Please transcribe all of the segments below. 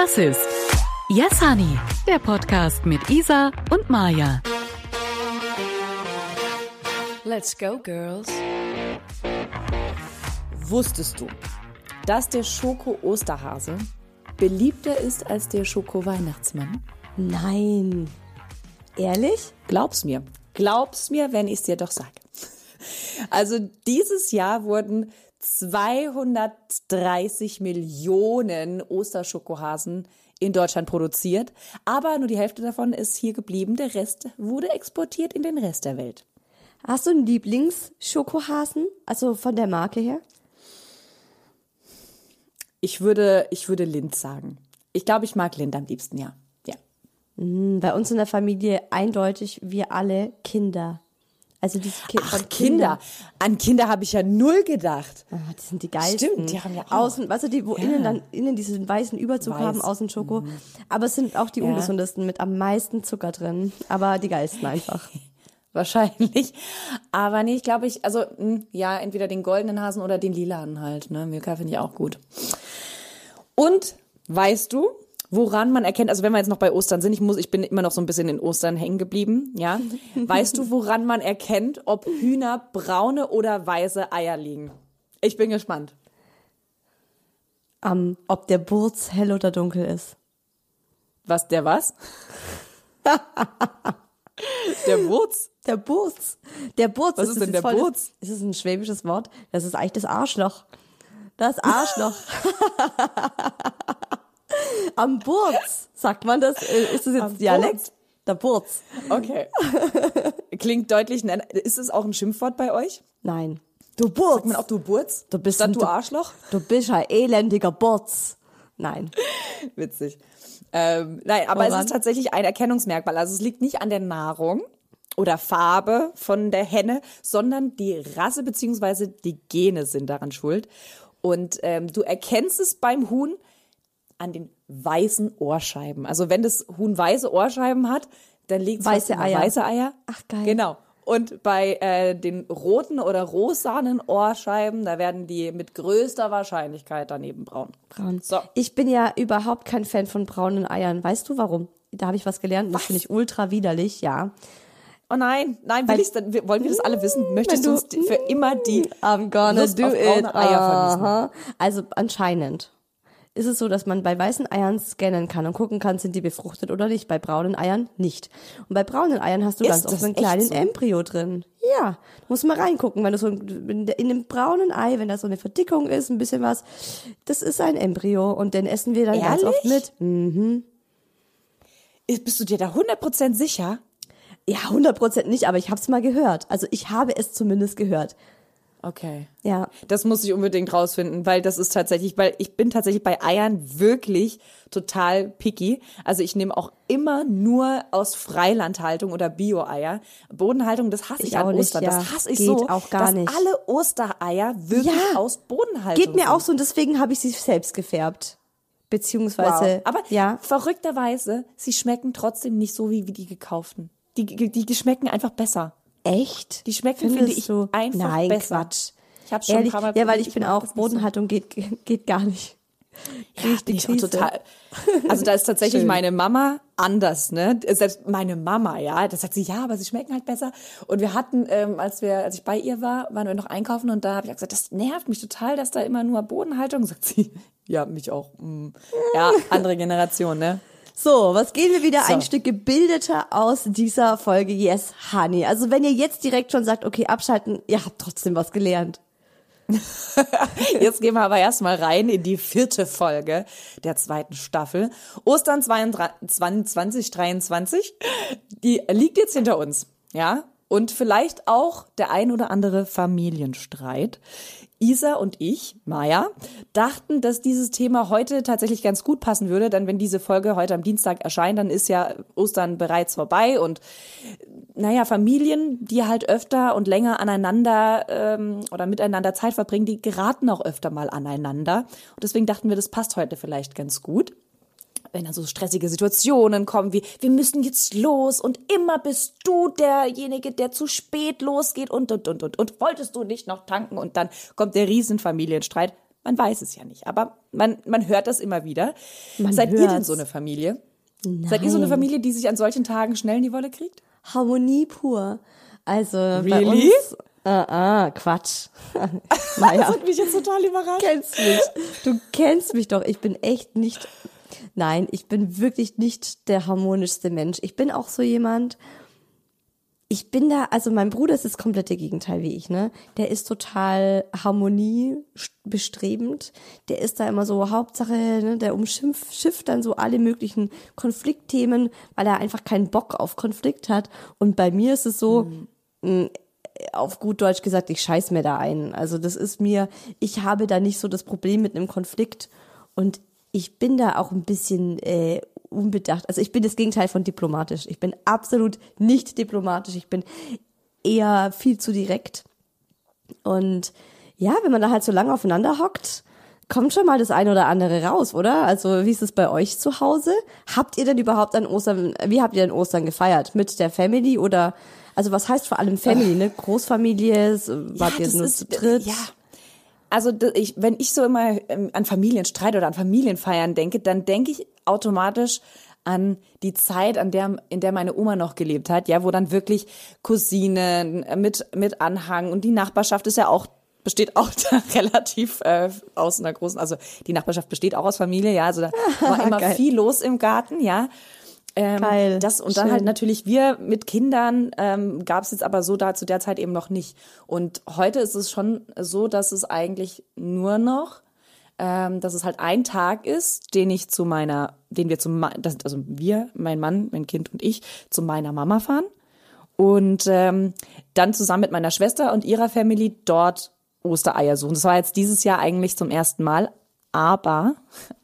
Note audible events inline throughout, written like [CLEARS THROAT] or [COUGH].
Das ist Yes Honey, der Podcast mit Isa und Maja. Let's go, girls. Wusstest du, dass der Schoko-Osterhase beliebter ist als der Schoko-Weihnachtsmann? Nein. Ehrlich? Glaub's mir. Glaub's mir, wenn ich's dir doch sage. Also dieses Jahr wurden 230 Millionen Osterschokohasen in Deutschland produziert, aber nur die Hälfte davon ist hier geblieben. Der Rest wurde exportiert in den Rest der Welt. Hast du einen Lieblingsschokohasen? Also von der Marke her? Ich würde, ich würde Lind sagen. Ich glaube, ich mag Lind am liebsten, ja. Ja. Hm, Bei uns in der Familie eindeutig wir alle Kinder. Also die Ki Ach, von Kinder. An Kinder habe ich ja null gedacht. Ah, die sind die geilsten. Stimmt, die haben ja auch. Außen, weißt du, die, wo Ja. innen dann, innen diesen weißen Überzug Weiß. Mhm. haben, außen Schoko. Aber es sind auch die Ja. ungesundesten mit am meisten Zucker drin. Aber die geilsten einfach. [LAUGHS] Wahrscheinlich. Aber nee, ich glaube, ich, also, mh, ja, entweder den goldenen Hasen oder den lilanen halt, ne? Milka finde ich auch gut. Und weißt du, woran man erkennt, also wenn wir jetzt noch bei Ostern sind, ich muss, ich bin immer noch so ein bisschen in Ostern hängen geblieben, ja? [LAUGHS] Weißt du, woran man erkennt, ob Hühner braune oder weiße Eier liegen? Ich bin gespannt. Ähm, ob der Burz hell oder dunkel ist. Was, der was? der Wurz? Der Burz. Der Burz. Was ist das denn der voll Burz? Ist das ein schwäbisches Wort? Das ist eigentlich das Arschloch. Das Arschloch. [LAUGHS] [LAUGHS] Am Burz, sagt man das? Äh, Ist das jetzt Am Dialekt? Burz? Der Burz. Okay. [LAUGHS] Klingt deutlich, nein, ist es auch ein Schimpfwort bei euch? Nein. Du Burz. Sagt man auch du Burz? Du bist ein- du Arschloch? Du bist ein elendiger Burz. Nein. [LAUGHS] Witzig. Ähm, nein, aber es Woran? ist tatsächlich ein Erkennungsmerkmal. Also es liegt nicht an der Nahrung oder Farbe von der Henne, sondern die Rasse beziehungsweise die Gene sind daran schuld. Und ähm, du erkennst es beim Huhn an den weißen Ohrscheiben. Also wenn das Huhn weiße Ohrscheiben hat, dann legt es Weiße Eier. weiße Eier. Ach, geil. Genau. Und bei äh, den roten oder rosanen Ohrscheiben, da werden die mit größter Wahrscheinlichkeit daneben braun. Braun. So. Ich bin ja überhaupt kein Fan von braunen Eiern. Weißt du warum? Da habe ich was gelernt. Das finde ich ultra widerlich, ja. Oh nein, nein, will ich's denn, wollen wir das alle wissen? Möchtest Wenn du uns für immer die I'm gonna Lust do it. Eier vermiesen? Aha. Also anscheinend ist es so, dass man bei weißen Eiern scannen kann und gucken kann, sind die befruchtet oder nicht. Bei braunen Eiern nicht. Und bei braunen Eiern hast du Ist ganz oft einen kleinen so? Embryo drin. Ja, muss mal reingucken, wenn du so in in dem braunen Ei, wenn da so eine Verdickung ist, ein bisschen was, das ist ein Embryo und den essen wir dann ganz oft Ehrlich? mit. Ist- Bist du dir da 100% sicher? Ja, 100% nicht, aber ich habe es mal gehört. Also ich habe es zumindest gehört. Okay. Ja. Das muss ich unbedingt rausfinden, weil das ist tatsächlich, weil ich bin tatsächlich bei Eiern wirklich total picky. Also ich nehme auch immer nur aus Freilandhaltung oder Bio-Eier. Bodenhaltung, das hasse ich, Ich an auch nicht, Ostern. ja. Das hasse ich Geht so, auch gar dass nicht. alle Ostereier wirklich Ja. aus Bodenhaltung Geht mir sind. auch so und deswegen habe ich sie selbst gefärbt. Beziehungsweise, Wow. Aber ja. verrückterweise, sie schmecken trotzdem nicht so wie, wie die gekauften. Die, die, die schmecken einfach besser. Echt? Die schmecken, Findest finde ich, du? einfach Nein, besser. Quatsch. Ich habe schon Ehrlich, ein paar Mal ja, weil probiert, ich bin auch, das nicht so. Bodenhaltung geht, [LAUGHS] geht gar nicht. Krieg bin ich auch total. Also da ist tatsächlich meine Mama anders, ne? Selbst meine Mama, ja, da sagt sie, ja, aber sie schmecken halt besser. Und wir hatten, ähm, als wir, als ich bei ihr war, waren wir noch einkaufen und da habe ich auch gesagt, das nervt mich total, dass da immer nur Bodenhaltung. Sagt sie, [LAUGHS] ja, mich auch. mm. Ja, andere Generation, ne? So, was gehen wir wieder So. ein Stück gebildeter aus dieser Folge Yes, Honey. Also wenn ihr jetzt direkt schon sagt, okay, abschalten, ihr habt trotzdem was gelernt. [LAUGHS] Jetzt gehen wir aber erstmal rein in die vierte Folge der zweiten Staffel. Ostern 22, 2023. Die liegt jetzt hinter uns, ja? Und vielleicht auch der ein oder andere Familienstreit. Isa und ich, Maja, dachten, dass dieses Thema heute tatsächlich ganz gut passen würde, denn wenn diese Folge heute am Dienstag erscheint, dann ist ja Ostern bereits vorbei und naja, Familien, die halt öfter und länger aneinander ähm, oder miteinander Zeit verbringen, die geraten auch öfter mal aneinander. Und deswegen dachten wir, das passt heute vielleicht ganz gut. Wenn dann so stressige Situationen kommen wie, wir müssen jetzt los und immer bist du derjenige, der zu spät losgeht und, und, und, und, und wolltest du nicht noch tanken und dann kommt der Riesenfamilienstreit. Man weiß es ja nicht, aber man, man hört das immer wieder. Man Seid ihr denn hört's. so eine Familie? Seid ihr so eine Familie, die sich an solchen Tagen schnell in die Wolle kriegt? Harmonie pur. Also bei Really? uns. Ah, ah, Quatsch. [LAUGHS] [LAUGHS] naja. Das hat mich jetzt total überrascht. kennst mich. Du kennst mich doch. Ich bin echt nicht. Nein, ich bin wirklich nicht der harmonischste Mensch. Ich bin auch so jemand. Ich bin da, also mein Bruder ist das komplette Gegenteil wie ich, ne? Der ist total harmoniebestrebend. Der ist da immer so Hauptsache, ne? Der umschimpft schifft dann so alle möglichen Konfliktthemen, weil er einfach keinen Bock auf Konflikt hat. Und bei mir ist es so, auf gut Deutsch gesagt, ich scheiß mir da ein. Also das ist mir, ich habe da nicht so das Problem mit einem Konflikt und ich bin da auch ein bisschen äh, unbedacht. Also ich bin das Gegenteil von diplomatisch. Ich bin absolut nicht diplomatisch. Ich bin eher viel zu direkt. Und ja, wenn man da halt so lange aufeinander hockt, kommt schon mal das eine oder andere raus, oder? Also wie ist es bei euch zu Hause? Habt ihr denn überhaupt an Ostern, wie habt ihr denn Ostern gefeiert? Mit der Family oder, also was heißt vor allem Family, ne? Großfamilie, wart ihr das nur ist- zu dritt? Ja. Also ich, wenn ich so immer ähm, an Familienstreit oder an Familienfeiern denke, dann denke ich automatisch an die Zeit, an der, in der meine Oma noch gelebt hat, ja, wo dann wirklich Cousinen äh, mit, mit Anhang und die Nachbarschaft ist ja auch besteht auch [LAUGHS] da relativ äh, aus einer großen, also die Nachbarschaft besteht auch aus Familie, ja, also da [LAUGHS] war immer Geil. viel los im Garten, ja. Ähm, Geil, Das, und dann schön. halt natürlich wir mit Kindern ähm, gab es jetzt aber so da zu der Zeit eben noch nicht. Und heute ist es schon so, dass es eigentlich nur noch, ähm, dass es halt ein Tag ist, den ich zu meiner, den wir zu, also wir, mein Mann, mein Kind und ich, zu meiner Mama fahren und ähm, dann zusammen mit meiner Schwester und ihrer Family dort Ostereier suchen. Das war jetzt dieses Jahr eigentlich zum ersten Mal, aber,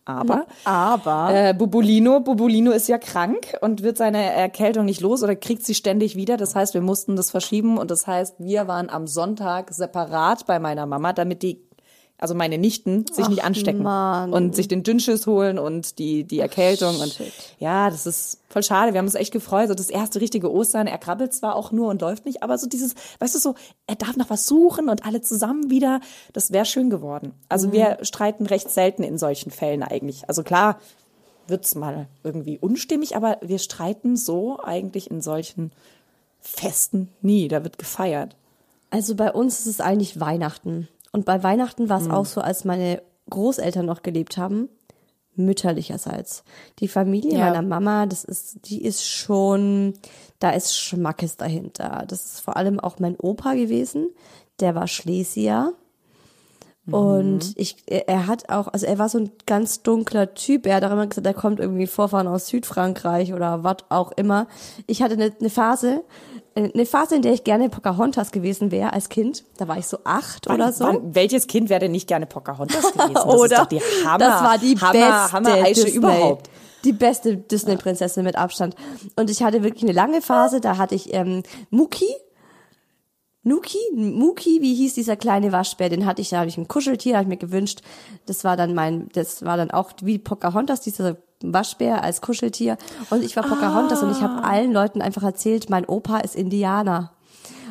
aber, Aber äh, Bubulino, Bubulino ist ja krank und wird seine Erkältung nicht los oder kriegt sie ständig wieder. Das heißt, wir mussten das verschieben und das heißt, wir waren am Sonntag separat bei meiner Mama, damit die, also meine Nichten, sich nicht anstecken Mann. und sich den Dünnschiss holen und die, die Erkältung und ja, das ist voll schade. Wir haben uns echt gefreut. So das erste richtige Ostern. Er krabbelt zwar auch nur und läuft nicht, aber so dieses, weißt du so, er darf noch was suchen und alle zusammen wieder. Das wäre schön geworden. Also wir streiten recht selten in solchen Fällen eigentlich. Also klar wird's mal irgendwie unstimmig, aber wir streiten so eigentlich in solchen Festen nie. Da wird gefeiert. Also bei uns ist es eigentlich Weihnachten. Und bei Weihnachten war es auch so, als meine Großeltern noch gelebt haben, mütterlicherseits. Die Familie Ja. meiner Mama, das ist, die ist schon, da ist Schmackes dahinter. Das ist vor allem auch mein Opa gewesen, der war Schlesier. Und ich, er hat auch, also er war so ein ganz dunkler Typ. Er hat auch immer gesagt, er kommt irgendwie Vorfahren aus Südfrankreich oder was auch immer. Ich hatte eine, eine Phase, eine Phase, in der ich gerne Pocahontas gewesen wäre als Kind. Da war ich so acht oder so. Wann, welches Kind wäre denn nicht gerne Pocahontas gewesen? Das oder [LAUGHS] ist doch die Hammer, das war die Hammer, beste Hammer Disney, überhaupt. Die beste Disney-Prinzessin mit Abstand. Und ich hatte wirklich eine lange Phase, da hatte ich ähm, Muki, Nuki, Muki, wie hieß dieser kleine Waschbär? Den hatte ich, da habe ich ein Kuscheltier, habe ich mir gewünscht. Das war dann mein, das war dann auch wie Pocahontas, dieser Waschbär als Kuscheltier. Und ich war Pocahontas und ich habe allen Leuten einfach erzählt, mein Opa ist Indianer.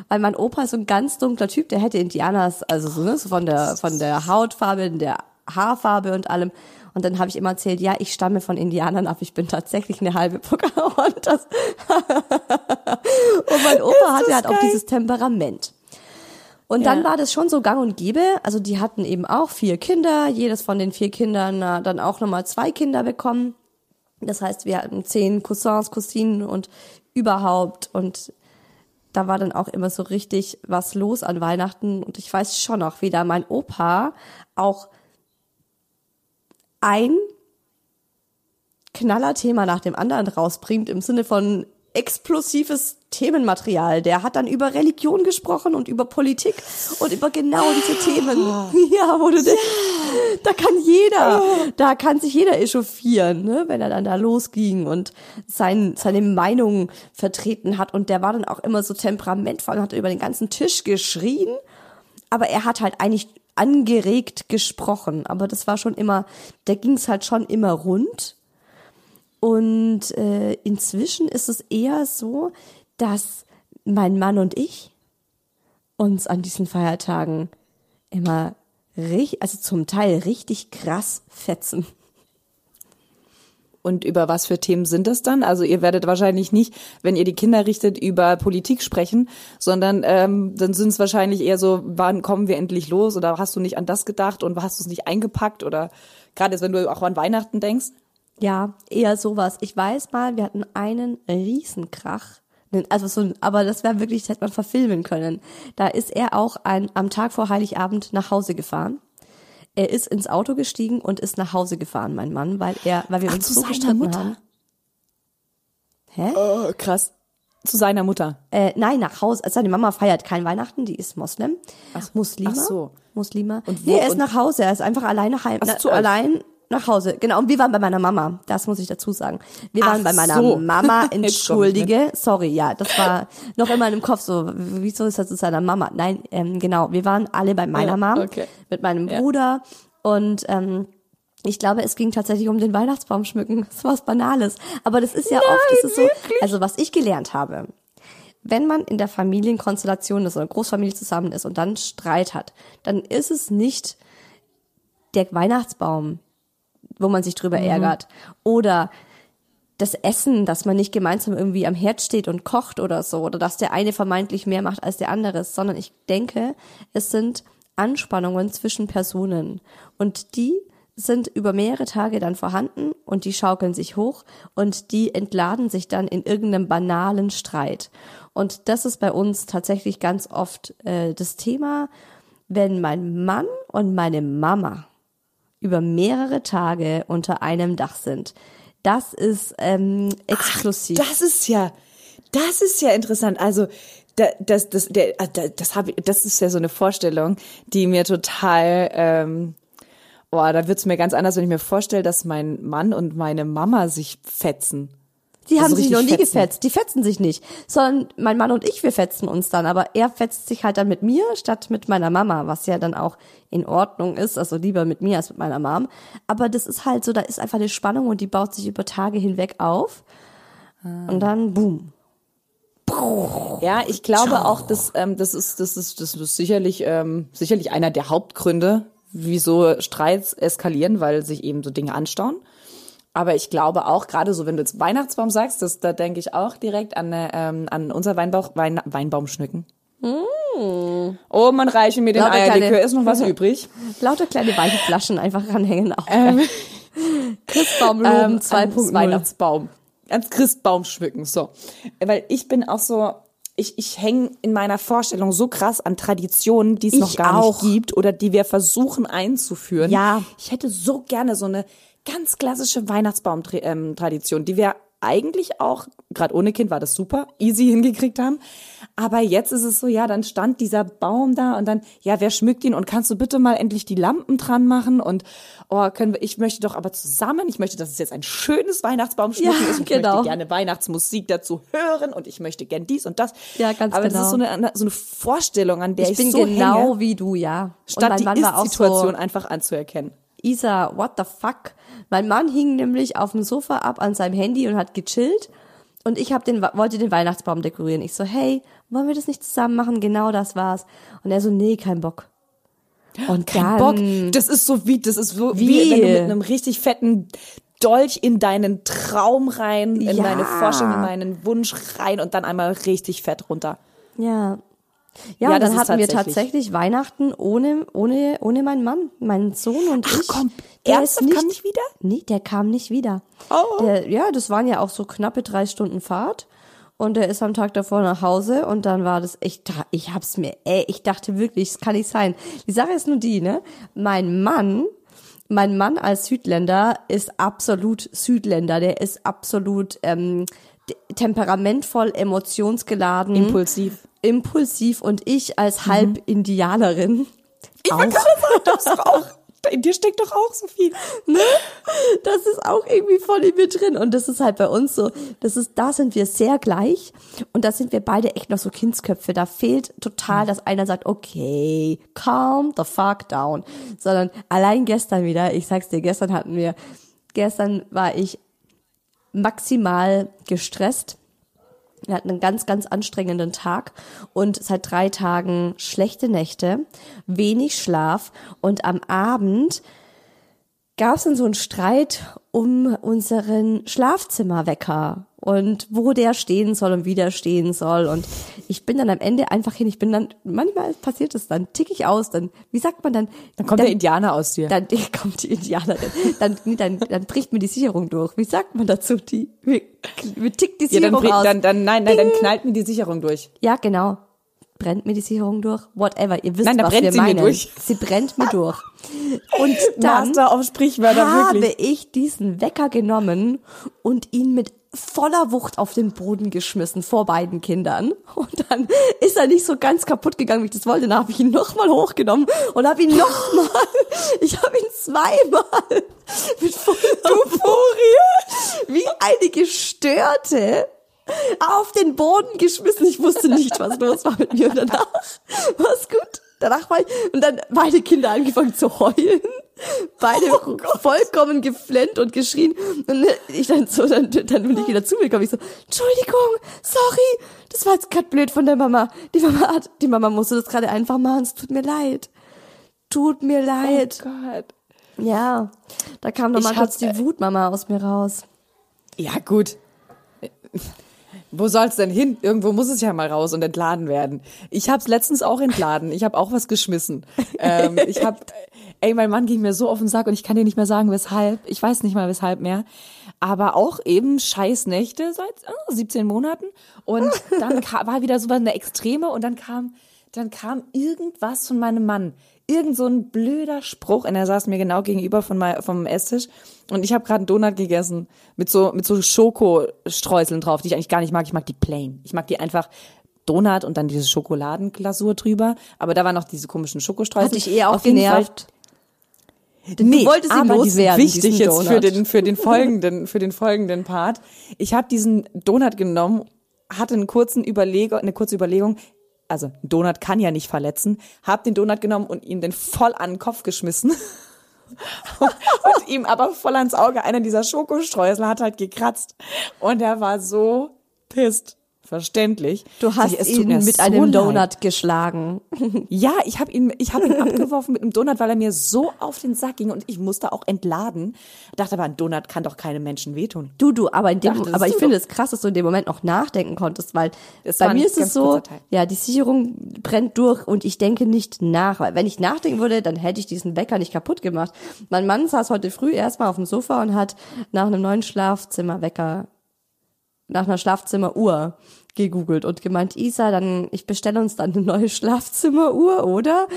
Weil mein Opa ist so ein ganz dunkler Typ, der hätte Indianers, also so, ne, so von der, von der Hautfarbe, der Haarfarbe und allem. Und dann habe ich immer erzählt, ja, ich stamme von Indianern ab, ich bin tatsächlich eine halbe Pocahontas. [LAUGHS] und mein Opa hatte halt auch dieses Temperament. Und dann Ja. war das schon so gang und gäbe. Also die hatten eben auch vier Kinder. Jedes von den vier Kindern dann auch nochmal zwei Kinder bekommen. Das heißt, wir hatten zehn Cousins, Cousinen und überhaupt. Und da war dann auch immer so richtig was los an Weihnachten. Und ich weiß schon noch, wie da mein Opa auch ein Knallerthema nach dem anderen rausbringt im Sinne von explosives Themenmaterial. Der hat dann über Religion gesprochen und über Politik und über genau diese Themen. [LAUGHS] Ja, wo du denkst, da kann jeder, da kann sich jeder echauffieren, ne, wenn er dann da losging und sein, seine Meinung vertreten hat. Und der war dann auch immer so temperamentvoll und hat über den ganzen Tisch geschrien. Aber er hat halt eigentlich angeregt gesprochen. Aber das war schon immer, da ging es halt schon immer rund. Und äh, inzwischen ist es eher so, dass mein Mann und ich uns an diesen Feiertagen immer also zum Teil richtig krass fetzen. Und über was für Themen sind das dann? Also ihr werdet wahrscheinlich nicht, wenn ihr die Kinder richtet, über Politik sprechen, sondern ähm, dann sind es wahrscheinlich eher so, wann kommen wir endlich los? Oder hast du nicht an das gedacht und hast du es nicht eingepackt? Oder gerade jetzt, wenn du auch an Weihnachten denkst? Ja, eher sowas. Ich weiß mal, wir hatten einen Riesenkrach. Also so, aber das wäre wirklich, das hätte man verfilmen können. Da ist er auch ein, am Tag vor Heiligabend nach Hause gefahren. Er ist ins Auto gestiegen und ist nach Hause gefahren, mein Mann, weil er, weil wir Ach, uns zu so seiner gestritten Mutter? haben. Hä? Oh, krass. Zu seiner Mutter. Äh, nein, nach Hause. Also seine Mama feiert kein Weihnachten, die ist Moslem. Muslima. ach so. Muslima. Und wo- nee, er ist nach Hause. Er ist einfach alleine heim. Ach, na, zu euch. allein nach Hause. Genau. Und wir waren bei meiner Mama. Das muss ich dazu sagen. Wir Ach waren bei meiner so. Mama. [LAUGHS] Entschuldige. Sorry, ja. Das war noch immer in dem Kopf so. Wieso ist das zu seiner Mama? Nein, ähm, genau. Wir waren alle bei meiner Ja, Mom. okay. Mit meinem Ja. Bruder. Und, ähm, ich glaube, es ging tatsächlich um den Weihnachtsbaum schmücken. Das war was Banales. Aber das ist ja oft, das ist so, also was ich gelernt habe, wenn man in der Familienkonstellation ist oder Großfamilie zusammen ist und dann Streit hat, dann ist es nicht der Weihnachtsbaum, wo man sich drüber ärgert. Oder das Essen, dass man nicht gemeinsam irgendwie am Herd steht und kocht oder so oder dass der eine vermeintlich mehr macht als der andere, sondern ich denke, es sind Anspannungen zwischen Personen. Und die sind über mehrere Tage dann vorhanden und die schaukeln sich hoch und die entladen sich dann in irgendeinem banalen Streit. Und das ist bei uns tatsächlich ganz oft äh, das Thema, wenn mein Mann und meine Mama über mehrere Tage unter einem Dach sind. Das ist ähm, exklusiv. Das ist ja, das ist ja interessant. Also da, das, das, der, ah, da- das habe, das ist ja so eine Vorstellung, die mir total, ähm, boah, da wird's mir ganz anders, wenn ich mir vorstelle, dass mein Mann und meine Mama sich fetzen. Die haben Also sich noch nie fetzen. gefetzt. Die fetzen sich nicht. Sondern mein Mann und ich, wir fetzen uns dann. Aber er fetzt sich halt dann mit mir statt mit meiner Mama, was ja dann auch in Ordnung ist. Also lieber mit mir als mit meiner Mom. Aber das ist halt so, da ist einfach eine Spannung und die baut sich über Tage hinweg auf. Und dann boom. Ja, ich glaube auch, dass ähm, das ist das ist das ist sicherlich ähm, sicherlich einer der Hauptgründe, wieso Streits eskalieren, weil sich eben so Dinge anstauen. Aber ich glaube auch, gerade so, wenn du jetzt Weihnachtsbaum sagst, das, da denke ich auch direkt an, äh, ähm, an unser Weinbauch, Wein, Weinbaum schmücken. Oh, man reiche mir den Lauter Eierlikör, kleine- ist noch was [LAUGHS] übrig? Lauter kleine weiche Flaschen einfach ranhängen auch. Ähm, [LAUGHS] Christbaumloben ähm, 2.0. ans Weihnachtsbaum. Ans Christbaum schmücken, so. Weil ich bin auch so, ich, ich hänge in meiner Vorstellung so krass an Traditionen, die es noch gar auch. nicht gibt oder die wir versuchen einzuführen. Ja. Ich hätte so gerne so eine ganz klassische Weihnachtsbaum-Tradition, die wir eigentlich auch, gerade ohne Kind war das super, easy [LAUGHS] hingekriegt haben. Aber jetzt ist es so, ja, dann stand dieser Baum da und dann, ja, wer schmückt ihn und kannst du bitte mal endlich die Lampen dran machen und, oh, können wir, ich möchte doch aber zusammen, ich möchte, dass es jetzt ein schönes Weihnachtsbaumschmücken Ja, ist und ich genau. möchte gerne Weihnachtsmusik dazu hören und ich möchte gern dies und das. Ja, ganz aber genau. das ist so eine, so eine Vorstellung, an der ich, ich bin so genau hänge, wie du, ja. statt und die war auch Ist-Situation so, einfach anzuerkennen. Isa, what the fuck? Mein Mann hing nämlich auf dem Sofa ab an seinem Handy und hat gechillt. Und ich hab den, wollte den Weihnachtsbaum dekorieren. Ich so, hey, wollen wir das nicht zusammen machen? Genau das war's. Und er so, nee, kein Bock. Und Kein dann, Bock. Das ist so wie, das ist so wie, Wie? wenn du mit einem richtig fetten Dolch in deinen Traum rein, in Ja. deine Vorstellung, in deinen Wunsch rein und dann einmal richtig fett runter. Ja. Ja, Ja, dann ist hatten wir tatsächlich- Weihnachten ohne, ohne, ohne meinen Mann, meinen Sohn und Ach ich. komm, der ernsthaft? Kam nicht wieder? Nee, der kam nicht wieder. Oh. Der, ja, das waren ja auch so knappe drei Stunden Fahrt. Und der ist am Tag davor nach Hause und dann war das, ich, ich hab's mir, ey, ich dachte wirklich, es kann nicht sein. Die Sache ist nur die, ne? Mein Mann, mein Mann als Südländer ist absolut Südländer, der ist absolut ähm, temperamentvoll, emotionsgeladen Impulsiv. Impulsiv und ich als Halb-Indianerin. Ich gerade sagen, das ist doch auch, in dir steckt doch auch so viel. Das ist auch irgendwie voll in mir drin. Und das ist halt bei uns so, das ist, da sind wir sehr gleich. Und da sind wir beide echt noch so Kindsköpfe. Da fehlt total, dass einer sagt, okay, calm the fuck down. Sondern allein gestern wieder, ich sag's dir, gestern hatten wir, gestern war ich maximal gestresst Wir hatten einen ganz, ganz anstrengenden Tag und seit drei Tagen schlechte Nächte, wenig Schlaf und am Abend gab es dann so einen Streit um unseren Schlafzimmerwecker und wo der stehen soll und wie der stehen soll. Und ich bin dann am Ende einfach hin. Ich bin dann, manchmal passiert es dann, tick ich aus, dann, wie sagt man dann? Dann kommt der Indianer aus dir. Dann [LAUGHS] kommt die Indianerin. Dann, dann, dann bricht mir die Sicherung durch. Wie sagt man dazu? Die, wie, wie tickt die ja, dann, Sicherung aus? dann, dann, nein, nein, dann knallt mir die Sicherung durch. Ja, genau. Brennt mir die Sicherung durch? Whatever. Ihr wisst, Nein, da was brennt wir sie mir meinen. durch. Sie brennt mir durch. Und [LAUGHS] dann Master auf Sprichwörter, habe wirklich. ich diesen Wecker genommen und ihn mit voller Wucht auf den Boden geschmissen vor beiden Kindern. Und dann ist er nicht so ganz kaputt gegangen, wie ich das wollte. Dann habe ich ihn nochmal hochgenommen und habe ihn [LAUGHS] nochmal, ich habe ihn zweimal mit voller Furie, wie eine Gestörte, auf den Boden geschmissen. Ich wusste nicht, was los war mit mir. Und danach war es gut. Danach war ich, und dann beide Kinder angefangen zu heulen. Beide vollkommen geflennt und geschrien. Und ich dann so, dann, dann bin ich wieder zu mir gekommen. Ich so, Entschuldigung, sorry, das war jetzt gerade blöd von der Mama. Die Mama hat, die Mama musste das gerade einfach machen. Es tut mir leid. Tut mir leid. Gott. Ja, da kam noch Ich mal kurz die Wutmama aus mir raus. Ja, gut. Wo soll's denn hin? Irgendwo muss es ja mal raus und entladen werden. Ich hab's letztens auch entladen. Ich habe auch was geschmissen. Ähm, ich hab, ey, mein Mann ging mir so auf den Sack und ich kann dir nicht mehr sagen, weshalb. Ich weiß nicht mal, weshalb mehr. Aber auch eben scheiß Nächte seit äh, 17 Monaten. Und dann kam, war wieder so eine Extreme und dann kam, dann kam irgendwas von meinem Mann. Irgend so ein blöder Spruch. Und er saß mir genau gegenüber von mein, vom Esstisch. Und ich habe gerade einen Donut gegessen mit so, mit so Schokostreuseln drauf, die ich eigentlich gar nicht mag. Ich mag die plain. Ich mag die einfach Donut und dann diese Schokoladenglasur drüber. Aber da waren noch diese komischen Schokostreusel. Hat dich eher auch Auf genervt. Nee, wolltest ihn aber loswerden, wichtig jetzt für den für den folgenden für den folgenden Part. Ich habe diesen Donut genommen, hatte einen kurzen Überlegung, eine kurze Überlegung. Also ein Donut kann ja nicht verletzen. Hab den Donut genommen und ihm den voll an den Kopf geschmissen. [LAUGHS] und ihm aber voll ans Auge. Einer dieser Schokostreusel hat halt gekratzt und er war so pisst. Verständlich. Du hast ich, ihn mit so einem leid. Donut geschlagen. [LAUGHS] Ja, ich habe ihn, ich habe ihn abgeworfen mit einem Donut, weil er mir so auf den Sack ging und ich musste auch entladen. Dachte aber, ein Donut kann doch keinem Menschen wehtun. Du, du, aber in dem, Dachtest aber ich finde es krass, dass du in dem Moment noch nachdenken konntest, weil Es bei mir ist es so, ja, die Sicherung brennt durch und ich denke nicht nach, weil wenn ich nachdenken würde, dann hätte ich diesen Wecker nicht kaputt gemacht. Mein Mann saß heute früh erstmal auf dem Sofa und hat nach einem neuen Schlafzimmerwecker, nach einer Schlafzimmeruhr gegoogelt und gemeint, Isa, dann, ich bestelle uns dann eine neue Schlafzimmeruhr, oder?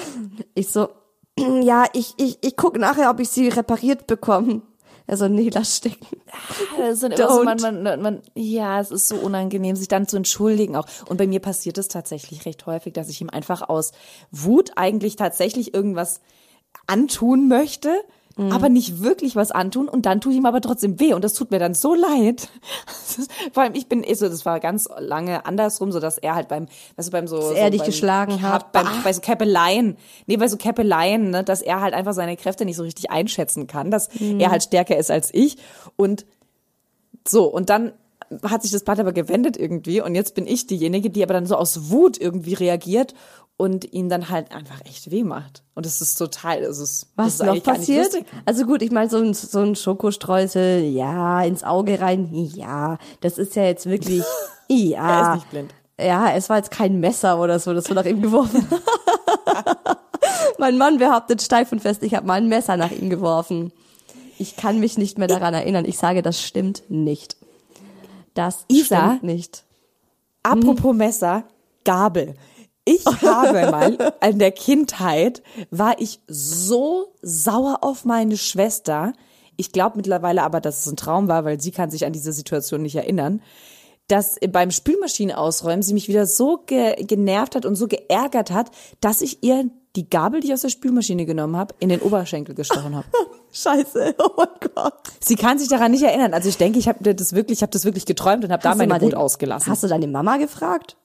Ich so, [CLEARS THROAT] ja, ich, ich, ich guck nachher, ob ich sie repariert bekomme. Also, nee, lass stecken. Das dann immer so, man, man, man, ja, es ist so unangenehm, sich dann zu entschuldigen auch. Und bei mir passiert es tatsächlich recht häufig, dass ich ihm einfach aus Wut eigentlich tatsächlich irgendwas antun möchte, Mhm. aber nicht wirklich was antun und dann tue ich ihm aber trotzdem weh und das tut mir dann so leid. [LAUGHS] Vor allem ich bin, also das war ganz lange andersrum, so dass er halt beim, weißt du, beim so, er so dich beim, geschlagen hat. beim, bei so Käppeleien, nee, bei so Käppeleien, ne, dass er halt einfach seine Kräfte nicht so richtig einschätzen kann, dass Mhm. er halt stärker ist als ich und so, und dann hat sich das Blatt aber gewendet irgendwie und jetzt bin ich diejenige, die aber dann so aus Wut irgendwie reagiert und ihn dann halt einfach echt weh macht. Und das ist total, das ist, das Was ist noch passiert? Also gut, ich meine, so ein, so ein Schokostreusel, ja, ins Auge rein, ja, das ist ja jetzt wirklich, [LAUGHS] ja. Er ist nicht blind. Ja, es war jetzt kein Messer oder so, das wurde nach ihm geworfen. [LAUGHS] mein Mann behauptet steif und fest, ich habe mal ein Messer nach ihm geworfen. Ich kann mich nicht mehr daran erinnern. Ich sage, das stimmt nicht. Das Isa? stimmt nicht. Apropos Messer, Gabel. Ich [LAUGHS] habe mal in der Kindheit war ich so sauer auf meine Schwester. Ich glaube mittlerweile aber, dass es ein Traum war, weil sie kann sich an diese Situation nicht erinnern. Dass beim Spülmaschinen ausräumen sie mich wieder so ge genervt hat und so geärgert hat, dass ich ihr die Gabel, die ich aus der Spülmaschine genommen habe, in den Oberschenkel gestochen habe. [LAUGHS] Scheiße, oh mein Gott. Sie kann sich daran nicht erinnern. Also ich denke, ich habe das wirklich, ich habe das wirklich geträumt und habe da meine Wut ausgelassen. Hast du deine Mama gefragt?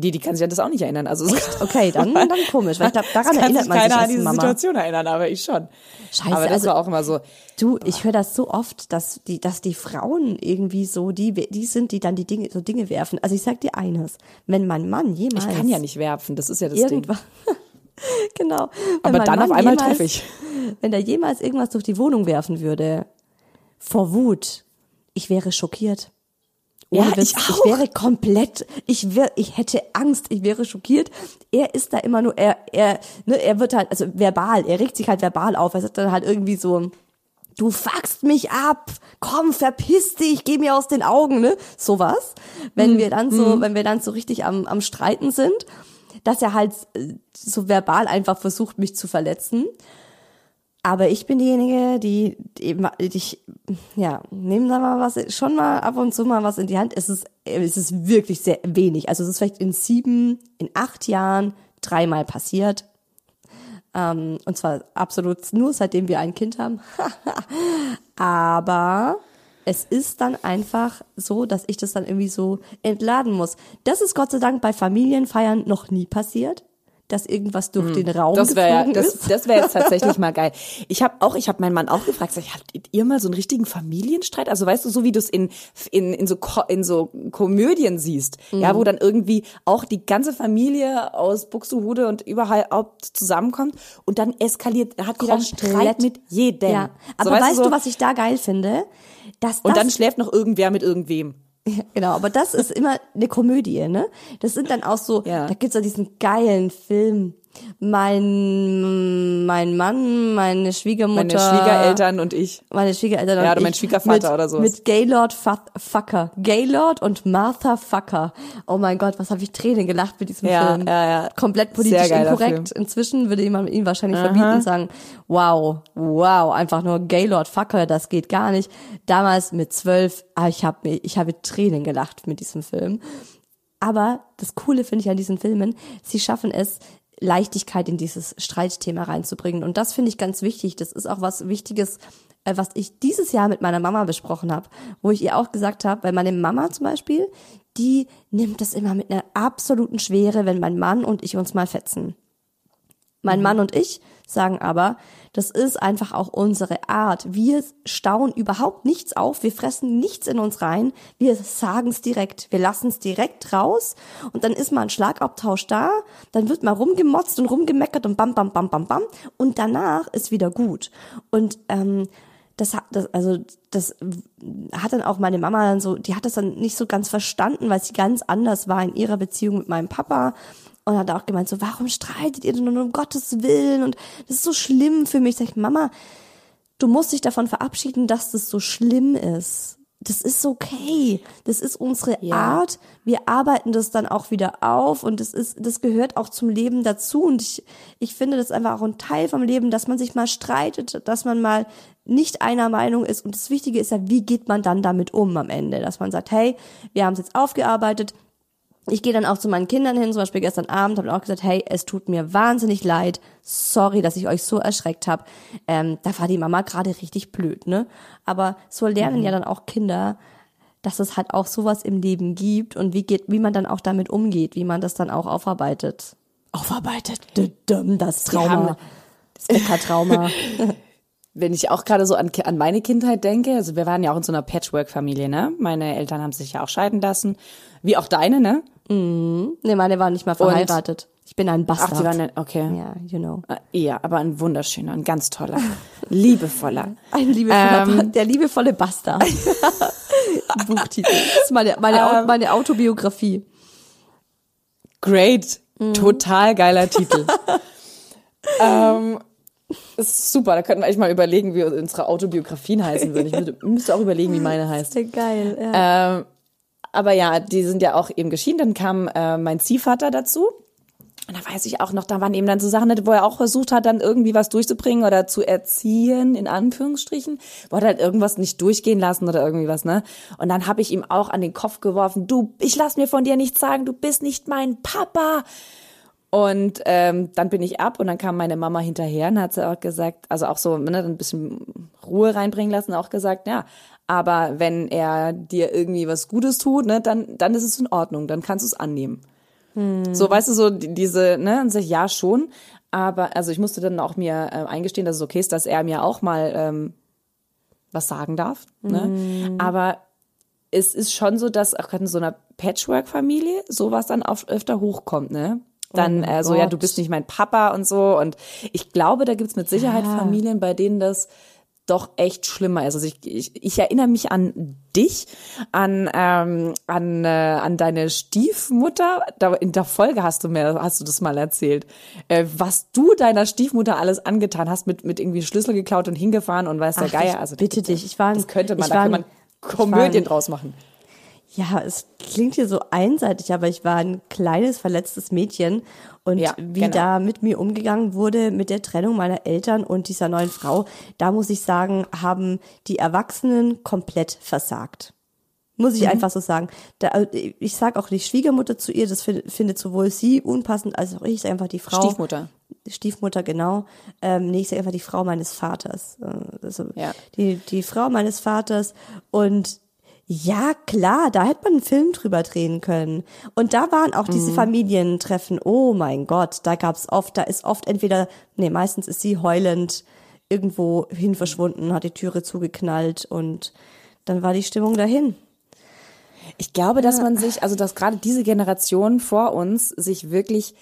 Die, die kann sich an das auch nicht erinnern. Also Okay, dann, dann [LAUGHS] komisch, weil ich glaub, daran erinnert sich man sich keiner an diese Mama. Situation erinnern, aber ich schon. Scheiße, aber das also- war auch immer so. Du, ich höre das so oft, dass die, dass die Frauen irgendwie so die, die sind, die dann die Dinge, so Dinge werfen. Also ich sag dir eines, wenn mein Mann jemals Ich kann ja nicht werfen, das ist ja das irgendwann, [LAUGHS] genau, wenn Aber dann auf Mann einmal jemals, treffe ich. wenn der jemals irgendwas durch die Wohnung werfen würde, vor Wut, ich wäre schockiert. Ohne Ja, Witz, ich auch. ich wäre komplett, ich wär, ich hätte Angst, ich wäre schockiert. Er ist da immer nur, er, er, ne, er wird halt, also verbal, er regt sich halt verbal auf. Er sagt dann halt irgendwie so, du fuckst mich ab, komm, verpiss dich, geh mir aus den Augen, ne? Sowas. Wenn Hm, wir dann so, wenn wir dann so richtig am, am Streiten sind, dass er halt äh, so verbal einfach versucht, mich zu verletzen. Aber ich bin diejenige, die, die ich, ja, nehmen da mal was, schon mal ab und zu mal was in die Hand. Es ist, es ist wirklich sehr wenig. Also es ist vielleicht in sieben, in acht Jahren dreimal passiert. Ähm, und zwar absolut nur seitdem wir ein Kind haben. [LAUGHS] Aber es ist dann einfach so, dass ich das dann irgendwie so entladen muss. Das ist Gott sei Dank bei Familienfeiern noch nie passiert, dass irgendwas durch den Raum Hm. Das wäre ja, geflogen das, ist. das wäre jetzt tatsächlich mal geil. [LAUGHS] Ich habe auch, ich habe meinen Mann auch gefragt, sag ich, habt ihr mal so einen richtigen Familienstreit? Also weißt du, so wie du es in, in, in so Ko in so Komödien siehst, ja, Mhm. wo dann irgendwie auch die ganze Familie aus Buxtehude und überhaupt zusammenkommt und dann eskaliert, da hat jeder einen Streit mit jedem. Ja, aber so, weißt so, du, was ich da geil finde? Dass Und das, dann schläft noch irgendwer mit irgendwem. Genau, aber das ist immer eine Komödie, ne? Das sind dann auch so, Ja. da gibt's ja diesen geilen Film. Mein, mein Mann, meine Schwiegermutter. Meine Schwiegereltern und ich. Meine Schwiegereltern Ja, und oder mein ich Schwiegervater mit, oder sowas. Mit Gaylord Fucker. Gaylord und Martha Fucker. Oh mein Gott, was habe ich Tränen gelacht mit diesem Ja, Film. ja, ja. Komplett politisch inkorrekt. Inzwischen würde jemand ihn wahrscheinlich verbieten und sagen, wow, wow, einfach nur Gaylord Fucker, das geht gar nicht. Damals mit zwölf, ah, ich habe ich habe Tränen gelacht mit diesem Film. Aber das Coole finde ich an diesen Filmen, sie schaffen es, Leichtigkeit in dieses Streitthema reinzubringen. Und das finde ich ganz wichtig. Das ist auch was Wichtiges, äh, was ich dieses Jahr mit meiner Mama besprochen habe, wo ich ihr auch gesagt habe, weil meine Mama zum Beispiel, die nimmt das immer mit einer absoluten Schwere, wenn mein Mann und ich uns mal fetzen. Mein Mann und ich sagen aber, das ist einfach auch unsere Art. Wir stauen überhaupt nichts auf, wir fressen nichts in uns rein, wir sagen es direkt, wir lassen es direkt raus. Und dann ist mal ein Schlagabtausch da, dann wird mal rumgemotzt und rumgemeckert und bam, bam, bam, bam, bam. Und danach ist wieder gut. Und ähm, das hat das also das hat dann auch meine Mama dann so, die hat das dann nicht so ganz verstanden, weil sie ganz anders war in ihrer Beziehung mit meinem Papa und hat auch gemeint so, warum streitet ihr denn um Gottes Willen und das ist so schlimm für mich. Sag ich, Mama, du musst dich davon verabschieden, dass das so schlimm ist. Das ist okay. Das ist unsere Art. Wir arbeiten das dann auch wieder auf und das ist, das gehört auch zum Leben dazu. Und ich, ich finde das einfach auch ein Teil vom Leben, dass man sich mal streitet, dass man mal nicht einer Meinung ist. Und das Wichtige ist ja, wie geht man dann damit um am Ende? Dass man sagt, hey, wir haben es jetzt aufgearbeitet, ich gehe dann auch zu meinen Kindern hin, zum Beispiel gestern Abend, habe auch gesagt, hey, es tut mir wahnsinnig leid, sorry, dass ich euch so erschreckt habe. Ähm, da war die Mama gerade richtig blöd, ne? Aber so lernen ja dann auch Kinder, dass es halt auch sowas im Leben gibt und wie geht, wie man dann auch damit umgeht, wie man das dann auch aufarbeitet. Aufarbeitet, das Trauma, das Bäcker-Trauma. [LAUGHS] wenn ich auch gerade so an, an meine Kindheit denke, also wir waren ja auch in so einer Patchwork-Familie, ne? Meine Eltern haben sich ja auch scheiden lassen, wie auch deine, ne? ne, meine waren nicht mal verheiratet. ich bin ein Bastard. Ach, die waren, okay. ja, you know. Äh, Ja, aber ein wunderschöner, ein ganz toller, [LAUGHS] liebevoller. Ein liebevoller, Ähm. der liebevolle Bastard. [LAUGHS] Buchtitel. Das ist meine, meine, Ähm. Meine Autobiografie. Great, Mhm. total geiler Titel. [LAUGHS] ähm, ist super, da könnten wir eigentlich mal überlegen, wie unsere Autobiografien heißen würden. Ich müsste, müsste auch überlegen, wie meine heißt. Sehr geil. Ja. Ähm, aber ja, die sind ja auch eben geschieden. Dann kam äh, mein Ziehvater dazu. Und da weiß ich auch noch, da waren eben dann so Sachen, wo er auch versucht hat, dann irgendwie was durchzubringen oder zu erziehen, in Anführungsstrichen. Wollte halt irgendwas nicht durchgehen lassen oder irgendwie was, ne? Und dann habe ich ihm auch an den Kopf geworfen, du, ich lass mir von dir nichts sagen, du bist nicht mein Papa. Und ähm, dann bin ich ab und dann kam meine Mama hinterher und hat sie auch gesagt, also auch so ne, ein bisschen Ruhe reinbringen lassen, auch gesagt, ja, aber wenn er dir irgendwie was Gutes tut, ne, dann, dann ist es in Ordnung, dann kannst du es annehmen. So, weißt du, so die- diese, ne, und sag ich, ja, schon. Aber, also ich musste dann auch mir äh, eingestehen, dass es okay ist, dass er mir auch mal ähm, was sagen darf. Ne? Aber es ist schon so, dass auch gerade in so einer Patchwork-Familie sowas dann oft öfter hochkommt, ne? Dann mein äh, so, ja, du Gott. bist nicht mein Papa und so. Und ich glaube, da gibt's mit Sicherheit Ja. Familien, bei denen das doch echt schlimmer ist. Also ich, ich, ich erinnere mich an dich, an ähm, an äh, an deine Stiefmutter. Da, in der Folge hast du mir hast du das mal erzählt, äh, was du deiner Stiefmutter alles angetan hast, mit mit irgendwie Schlüssel geklaut und hingefahren und weiß der Ach, Geier. Also bitte dich, ich war ein- das könnte man, da kann ein- man Komödien ein- draus machen. Ja, es klingt hier so einseitig, aber ich war ein kleines, verletztes Mädchen. Und Ja, wie genau. da mit mir umgegangen wurde, mit der Trennung meiner Eltern und dieser neuen Frau, da muss ich sagen, haben die Erwachsenen komplett versagt. Muss Mhm. ich einfach so sagen. Da, äh, ich sag auch nicht Schwiegermutter zu ihr, das find, findet sowohl sie unpassend als auch ich, sag einfach die Frau. Stiefmutter. Stiefmutter, genau. Ähm, nee, ich sage einfach die Frau meines Vaters. Äh, Also Ja. die, die Frau meines Vaters. Und ja, klar, da hätte man einen Film drüber drehen können. Und da waren auch diese Familientreffen. Oh mein Gott, da gab's oft, da ist oft entweder, nee, meistens ist sie heulend irgendwo hin verschwunden, hat die Türe zugeknallt und dann war die Stimmung dahin. Ich glaube, dass man sich, also dass gerade diese Generation vor uns sich wirklich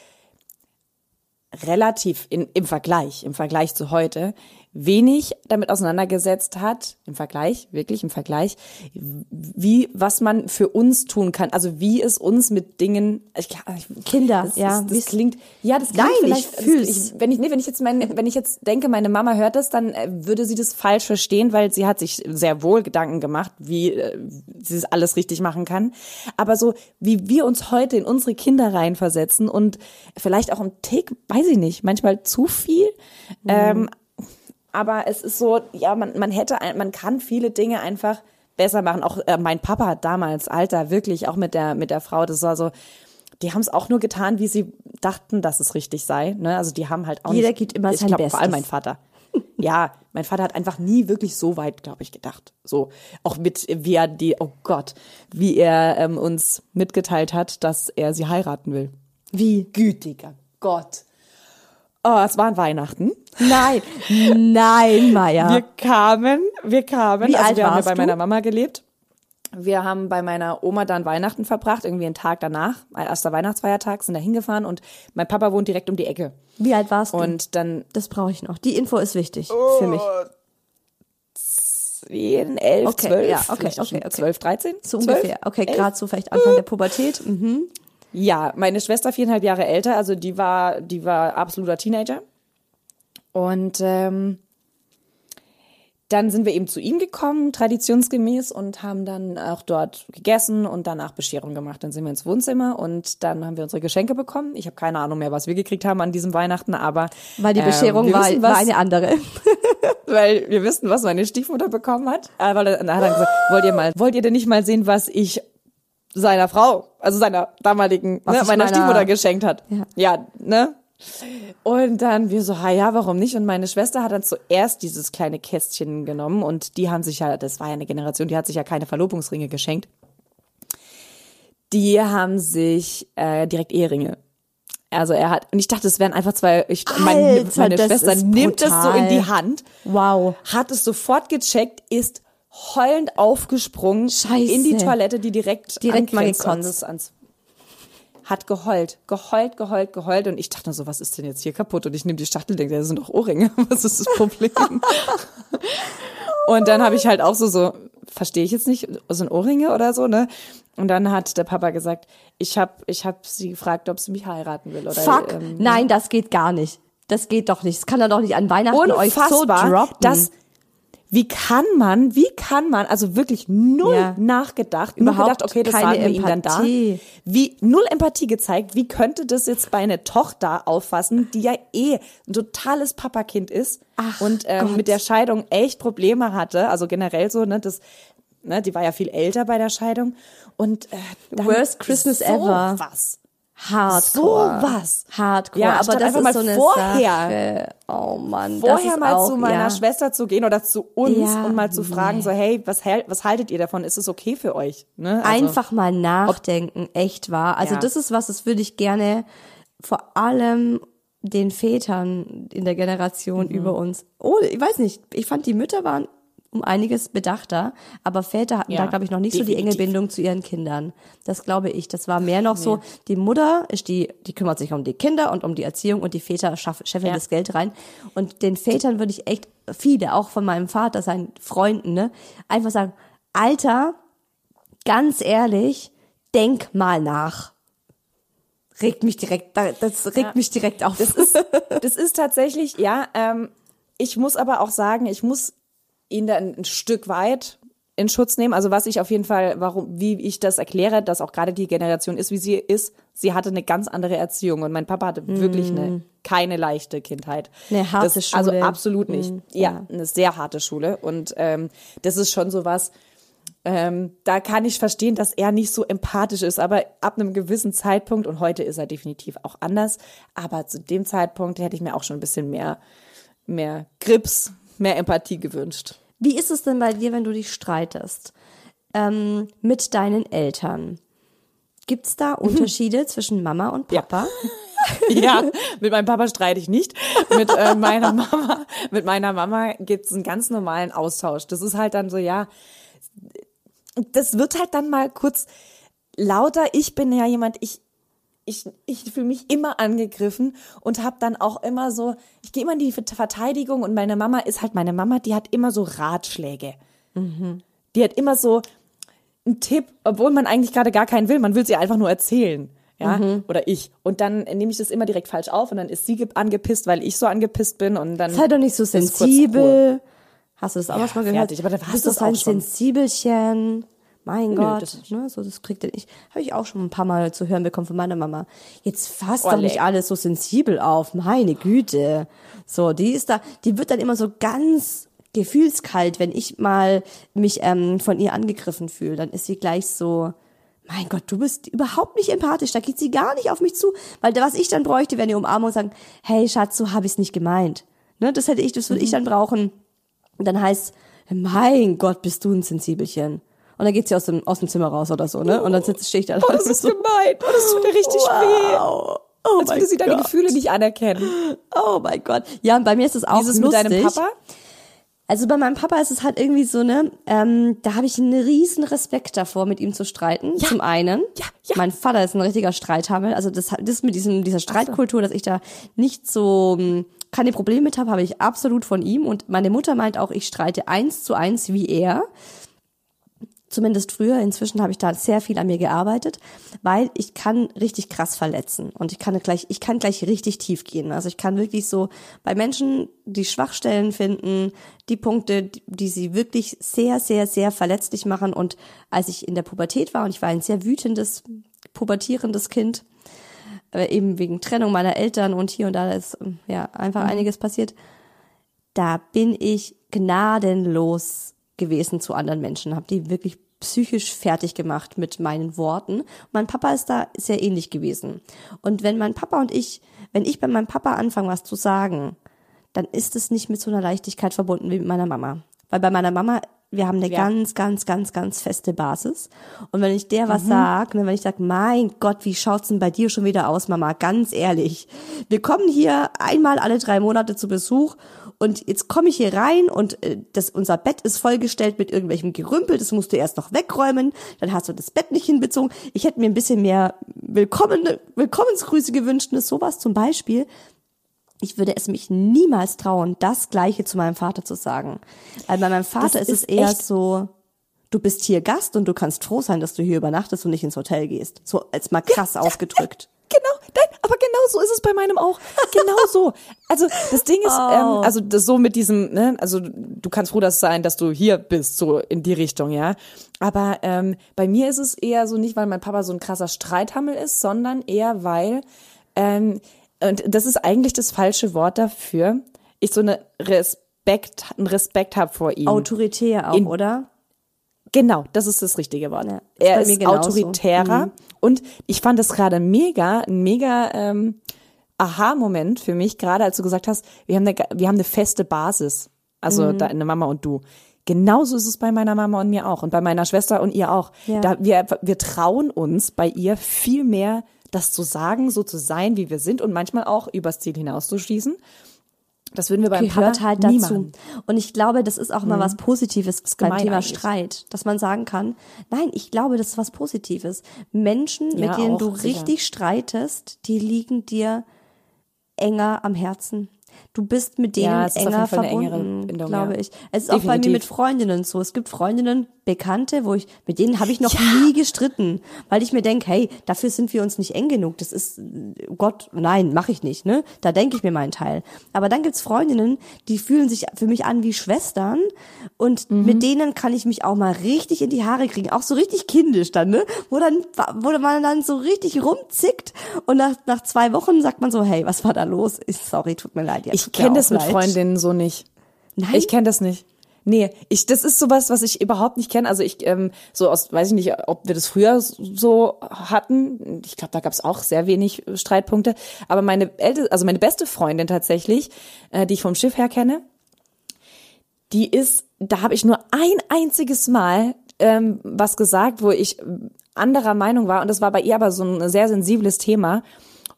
relativ in, im Vergleich, im Vergleich zu heute, wenig damit auseinandergesetzt hat, im Vergleich, wirklich im Vergleich, wie, was man für uns tun kann, also wie es uns mit Dingen, ich, ich, Kinder, das, ja, das, das klingt, ja, das klingt Nein, ich vielleicht, das- fühl's. ich, wenn ich, nee, wenn ich jetzt meine, wenn ich jetzt denke, meine Mama hört das, dann äh, würde sie das falsch verstehen, weil sie hat sich sehr wohl Gedanken gemacht, wie äh, sie das alles richtig machen kann. Aber so, wie wir uns heute in unsere Kinder reinversetzen und vielleicht auch ein Tick, weiß ich nicht, manchmal zu viel, ähm, aber es ist so, ja, man, man hätte, ein- man kann viele Dinge einfach besser machen. Auch äh, mein Papa hat damals, Alter, wirklich auch mit der mit der Frau, das war so, die haben es auch nur getan, wie sie dachten, dass es richtig sei. Ne? Also die haben halt auch Jeder nicht, gibt immer ich sein glaub, Vor allem Bestes. mein Vater. [LAUGHS] Ja, mein Vater hat einfach nie wirklich so weit, glaube ich, gedacht. So auch mit wie er die, oh Gott, wie er ähm, uns mitgeteilt hat, dass er sie heiraten will. Wie? Gütiger Gott. Oh, es waren Weihnachten. Nein, nein, Maya. Wir kamen, wir kamen, Wie also alt wir haben ja bei du? meiner Mama gelebt. Wir haben bei meiner Oma dann Weihnachten verbracht, irgendwie einen Tag danach, erster Weihnachtsfeiertag, sind da hingefahren und mein Papa wohnt direkt um die Ecke. Wie alt warst du? Und dann Das brauche ich noch. Die Info ist wichtig Oh, für mich. 10, 11, Okay, 12, ja, okay, okay, okay. 12, 13, So 12? ungefähr. Okay, gerade so vielleicht Anfang der Pubertät. Mhm. Ja, meine Schwester viereinhalb Jahre älter, also die war, die war absoluter Teenager. Und ähm, dann sind wir eben zu ihm gekommen, traditionsgemäß, und haben dann auch dort gegessen und danach Bescherung gemacht. Dann sind wir ins Wohnzimmer und dann haben wir unsere Geschenke bekommen. Ich habe keine Ahnung mehr, was wir gekriegt haben an diesem Weihnachten, aber Weil die ähm, Bescherung wir war, wissen, war was- eine andere. [LAUGHS] weil wir wissen, was meine Stiefmutter bekommen hat. Aber dann hat er gesagt, wollt ihr mal, wollt ihr denn nicht mal sehen, was ich seiner Frau, also seiner damaligen, Was ne, meiner meiner- Stiefmutter geschenkt hat. Ja. ja, ne? Und dann wir so, ha ja, warum nicht? Und meine Schwester hat dann zuerst dieses kleine Kästchen genommen und die haben sich ja, das war ja eine Generation, die hat sich ja keine Verlobungsringe geschenkt. Die haben sich äh, direkt Eheringe. Also er hat, und ich dachte, es wären einfach zwei, ich, meine, Alter, meine Schwester nimmt es so in die. Hand Wow. hat es sofort gecheckt, ist heulend aufgesprungen Scheiße. in die Toilette, die direkt, Direkt mal gekotzt. an das- ans hat geheult, geheult, geheult, geheult und ich dachte nur so, was ist denn jetzt hier kaputt? Und ich nehme die Schachtel, denke, das sind doch Ohrringe, [LAUGHS] was ist das Problem? [LAUGHS] und dann habe ich halt auch so, so, verstehe ich jetzt nicht, sind Ohrringe oder so, ne? Und dann hat der Papa gesagt, ich habe ich hab sie gefragt, ob sie mich heiraten will. Oder, Fuck. ähm, Nein, das geht gar nicht. Das geht doch nicht. Das kann er doch nicht an Weihnachten euch so unfassbar, droppen. dass wie kann man, wie kann man, also wirklich null Ja. nachgedacht, nur Überhaupt gedacht, okay, das keine sagen wir ihm dann da. Wie null Empathie gezeigt, wie könnte das jetzt bei einer Tochter auffassen, die ja eh ein totales Papakind ist Ach und ähm, Gott. mit der Scheidung echt Probleme hatte, also generell so, ne, das Ne, die war ja viel älter bei der Scheidung und äh, dann Worst Christmas so ever. Was. Hardcore. Sowas. Hardcore. Ja, aber das einfach ist mal so eine vorher- Sache. Oh Mann, Vorher mal auch, zu meiner ja. Schwester zu gehen oder zu uns Ja, und mal zu fragen, so hey, was, was haltet ihr davon? Ist es okay für euch? Ne? Also, Einfach mal nachdenken, echt wahr. Also Ja. das ist was, das würde ich gerne vor allem den Vätern in der Generation Mhm. über uns. Oh, ich weiß nicht, ich fand die Mütter waren um einiges bedachter, aber Väter hatten Ja, da glaube ich noch nicht so die enge definitiv. Bindung zu ihren Kindern. Das glaube ich, das war mehr noch so, die Mutter ist die die kümmert sich um die Kinder und um die Erziehung und die Väter schaff, scheffeln Ja. das Geld rein und den Vätern würde ich echt viele auch von meinem Vater, seinen Freunden, ne, einfach sagen, Alter, ganz ehrlich, denk mal nach. Regt mich direkt, das regt mich direkt auf. Das ist, das ist tatsächlich, ja, ähm, ich muss aber auch sagen, ich muss ihn da ein, Stück weit in Schutz nehmen. Also was ich auf jeden Fall, warum, wie ich das erkläre, dass auch gerade die Generation ist, wie sie ist, sie hatte eine ganz andere Erziehung und mein Papa hatte wirklich eine keine leichte Kindheit. Eine harte das, Also Schule. absolut nicht. Mhm, Ja, eine sehr harte Schule und ähm, das ist schon so was. Ähm, da kann ich verstehen, dass er nicht so empathisch ist, aber ab einem gewissen Zeitpunkt, und heute ist er definitiv auch anders, aber zu dem Zeitpunkt hätte ich mir auch schon ein bisschen mehr, mehr Grips, mehr Empathie gewünscht. Wie ist es denn bei dir, wenn du dich streitest ähm, mit deinen Eltern? Gibt's da Unterschiede zwischen Mama und Papa? [LAUGHS] Ja, mit meinem Papa streite ich nicht. Mit äh, meiner Mama, mit meiner Mama gibt's einen ganz normalen Austausch. Das ist halt dann so, ja, das wird halt dann mal kurz lauter. Ich bin ja jemand, ich ich, ich fühle mich immer angegriffen und habe dann auch immer so, ich gehe immer in die Verteidigung und meine Mama ist halt meine Mama, die hat immer so Ratschläge. Die hat immer so einen Tipp, obwohl man eigentlich gerade gar keinen will, man will sie einfach nur erzählen. Ja, oder ich. Und dann nehme ich das immer direkt falsch auf und dann ist sie ge- angepisst, weil ich so angepisst bin und dann. Sei doch nicht so sensibel. Hast du das auch Ja, schon mal gehört? fertig, aber da hast du so ein schon. Sensibelchen. Mein Gott, das ne, so das kriegt er nicht. Habe ich auch schon ein paar Mal zu hören bekommen von meiner Mama. Jetzt fasst Oh, doch nicht alles so sensibel auf, meine Güte. So, die ist da, die wird dann immer so ganz gefühlskalt, wenn ich mal mich ähm, von ihr angegriffen fühle. Dann ist sie gleich so, mein Gott, du bist überhaupt nicht empathisch, da geht sie gar nicht auf mich zu. Weil was ich dann bräuchte, wäre eine Umarmung und sagen, hey Schatz, so habe ich es nicht gemeint. Ne, das hätte ich, das würde ich dann brauchen. Und dann heißt, mein Gott, bist du ein Sensibelchen. Und dann geht sie aus dem, aus dem Zimmer raus oder so, ne? Und dann sitzt, stehe ich da. oh, das ist gemein. Oh, das tut dir richtig weh. wow. Oh Als würde sie deine. Gefühle nicht anerkennen. Oh mein Gott. Ja, und bei mir ist es auch Wie ist es lustig. mit deinem Papa? Also bei meinem Papa ist es halt irgendwie so, ne, ähm, da habe ich einen riesen Respekt davor, mit ihm zu streiten. Zum einen. Ja, ja. Mein Vater ist ein richtiger Streithammel. Also das, das mit diesem, dieser Streitkultur, dass ich da nicht so ähm, keine Probleme mit habe, habe ich absolut von ihm. Und meine Mutter meint auch, ich streite eins zu eins wie er. Zumindest früher, inzwischen habe ich da sehr viel an mir gearbeitet, weil ich kann richtig krass verletzen und ich kann gleich, ich kann gleich richtig tief gehen. Also ich kann wirklich so bei Menschen die Schwachstellen finden, die Punkte, die- sie wirklich sehr, sehr, sehr verletzlich machen. Und als ich in der Pubertät war und ich war ein sehr wütendes, pubertierendes Kind, äh, eben wegen Trennung meiner Eltern und hier und da ist ähm, ja einfach einiges passiert. Da bin ich gnadenlos gewesen zu anderen Menschen, habe die wirklich psychisch fertig gemacht mit meinen Worten. Mein Papa ist da sehr ähnlich gewesen. Und wenn mein Papa und ich, wenn ich bei meinem Papa anfange, was zu sagen, dann ist es nicht mit so einer Leichtigkeit verbunden wie mit meiner Mama. Weil bei meiner Mama, wir haben eine Ja. ganz, ganz, ganz, ganz feste Basis. Und wenn ich der was sag, ne, wenn ich sag, mein Gott, wie schaut's denn bei dir schon wieder aus, Mama? Ganz ehrlich. Wir kommen hier einmal alle drei Monate zu Besuch und jetzt komme ich hier rein und äh, das, unser Bett ist vollgestellt mit irgendwelchem Gerümpel, das musst du erst noch wegräumen, dann hast du das Bett nicht hinbezogen. Ich hätte mir ein bisschen mehr Willkommen, Willkommensgrüße gewünscht, ne, sowas zum Beispiel. Ich würde es mich niemals trauen, das Gleiche zu meinem Vater zu sagen. Weil bei meinem Vater Das ist es ist eher so, du bist hier Gast und du kannst froh sein, dass du hier übernachtest und nicht ins Hotel gehst. So als mal krass ausgedrückt. Genau, nein, aber genau so ist es bei meinem auch. Genau so. Also das Ding ist, ähm, also das so mit diesem, ne, also du kannst froh das sein, dass du hier bist, so in die Richtung, ja. Aber ähm, bei mir ist es eher so nicht, weil mein Papa so ein krasser Streithammel ist, sondern eher weil, ähm, und das ist eigentlich das falsche Wort dafür, ich so eine Respekt, einen Respekt habe vor ihm. Autoritär auch, In- oder? Genau, das ist das richtige Wort. Ja, ist er ist autoritärer und ich fand das gerade mega, ein mega ähm, Aha-Moment für mich, gerade als du gesagt hast, wir haben eine, wir haben eine feste Basis. Also Mhm. deine Mama und du. Genauso ist es bei meiner Mama und mir auch und bei meiner Schwester und ihr auch. Ja. Da wir, wir trauen uns bei ihr viel mehr, das zu sagen, so zu sein, wie wir sind und manchmal auch übers Ziel hinauszuschießen. Das würden wir beim gehört Papa halt dazu. machen. Und ich glaube, das ist auch mal was Positives beim Thema eigentlich. Streit, dass man sagen kann, nein, ich glaube, das ist was Positives. Menschen, Ja, mit denen auch, du sicher. richtig streitest, die liegen dir enger am Herzen. Du bist mit denen Ja, enger verbunden, Bindung, glaube ja. ich. Es ist auch bei mir Definitiv. mit Freundinnen so. Es gibt Freundinnen, Bekannte, wo ich, mit denen habe ich noch nie gestritten, weil ich mir denke, hey, dafür sind wir uns nicht eng genug. Das ist, Gott, nein, mache ich nicht, ne? Da denke ich mir meinen Teil. Aber dann gibt's Freundinnen, die fühlen sich für mich an wie Schwestern und Mhm. mit denen kann ich mich auch mal richtig in die Haare kriegen, auch so richtig kindisch dann, ne? Wo dann, wo man dann so richtig rumzickt und nach, nach zwei Wochen sagt man so, hey, was war da los? Sorry, tut mir leid. Ja, Ich tut mir kenne das mit leid. Freundinnen so nicht. Nein? Ich kenne das nicht. Nee, ich, das ist sowas, was ich überhaupt nicht kenne. Also ich, ähm, so aus, weiß ich nicht, ob wir das früher so hatten. Ich glaube, da gab es auch sehr wenig Streitpunkte. Aber meine älteste, also meine beste Freundin tatsächlich, äh, die ich vom Schiff her kenne, die ist, da habe ich nur ein einziges Mal ähm, was gesagt, wo ich ähm, anderer Meinung war. Und das war bei ihr aber so ein sehr sensibles Thema.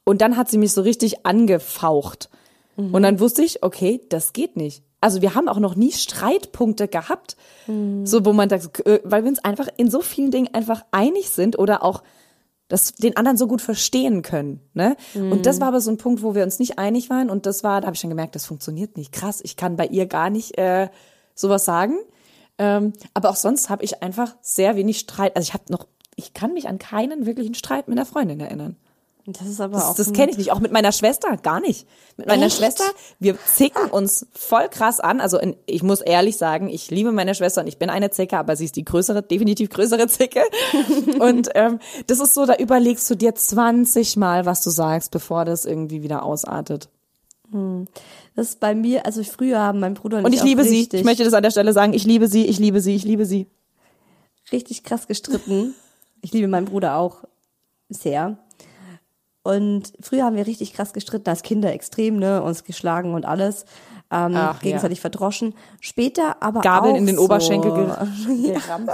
Und dann hat sie mich so richtig angefaucht. Und dann wusste ich, okay, das geht nicht. Also wir haben auch noch nie Streitpunkte gehabt, so wo man sagt, äh, weil wir uns einfach in so vielen Dingen einfach einig sind oder auch das den anderen so gut verstehen können. Ne? Und das war aber so ein Punkt, wo wir uns nicht einig waren. Und das war, da habe ich schon gemerkt, das funktioniert nicht. Krass, ich kann bei ihr gar nicht äh, sowas sagen. Ähm, aber auch sonst habe ich einfach sehr wenig Streit. Also ich habe noch, ich kann mich an keinen wirklichen Streit mit einer Freundin erinnern. Das ist aber Das, auch das kenne ich nicht. Auch mit meiner Schwester gar nicht. Mit meiner Echt? Schwester, wir zicken uns voll krass an. Also in, ich muss ehrlich sagen, ich liebe meine Schwester und ich bin eine Zicke, aber sie ist die größere, definitiv größere Zicke. [LAUGHS] und ähm, das ist so, da überlegst du dir 20 Mal, was du sagst, bevor das irgendwie wieder ausartet. Das ist bei mir, also früher haben mein Bruder und, Und ich liebe sie. Ich möchte das an der Stelle sagen. Ich liebe sie, ich liebe sie, ich liebe sie. richtig krass gestritten. Ich liebe meinen Bruder auch sehr. Und früher haben wir richtig krass gestritten, als Kinder extrem, ne, uns geschlagen und alles, ähm, Ach, gegenseitig verdroschen. Später aber Gabeln auch in den so, Oberschenkel ge- [LAUGHS] gerammt.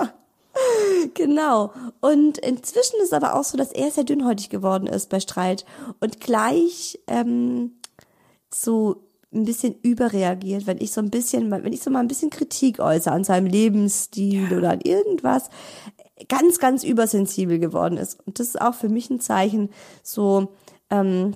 Genau. Und inzwischen ist aber auch so, dass er sehr dünnhäutig geworden ist bei Streit und gleich ähm, so ein bisschen überreagiert, wenn ich so ein bisschen, wenn ich so mal ein bisschen Kritik äußere an seinem Lebensstil oder an irgendwas, ganz, ganz übersensibel geworden ist. Und das ist auch für mich ein Zeichen, so, ähm,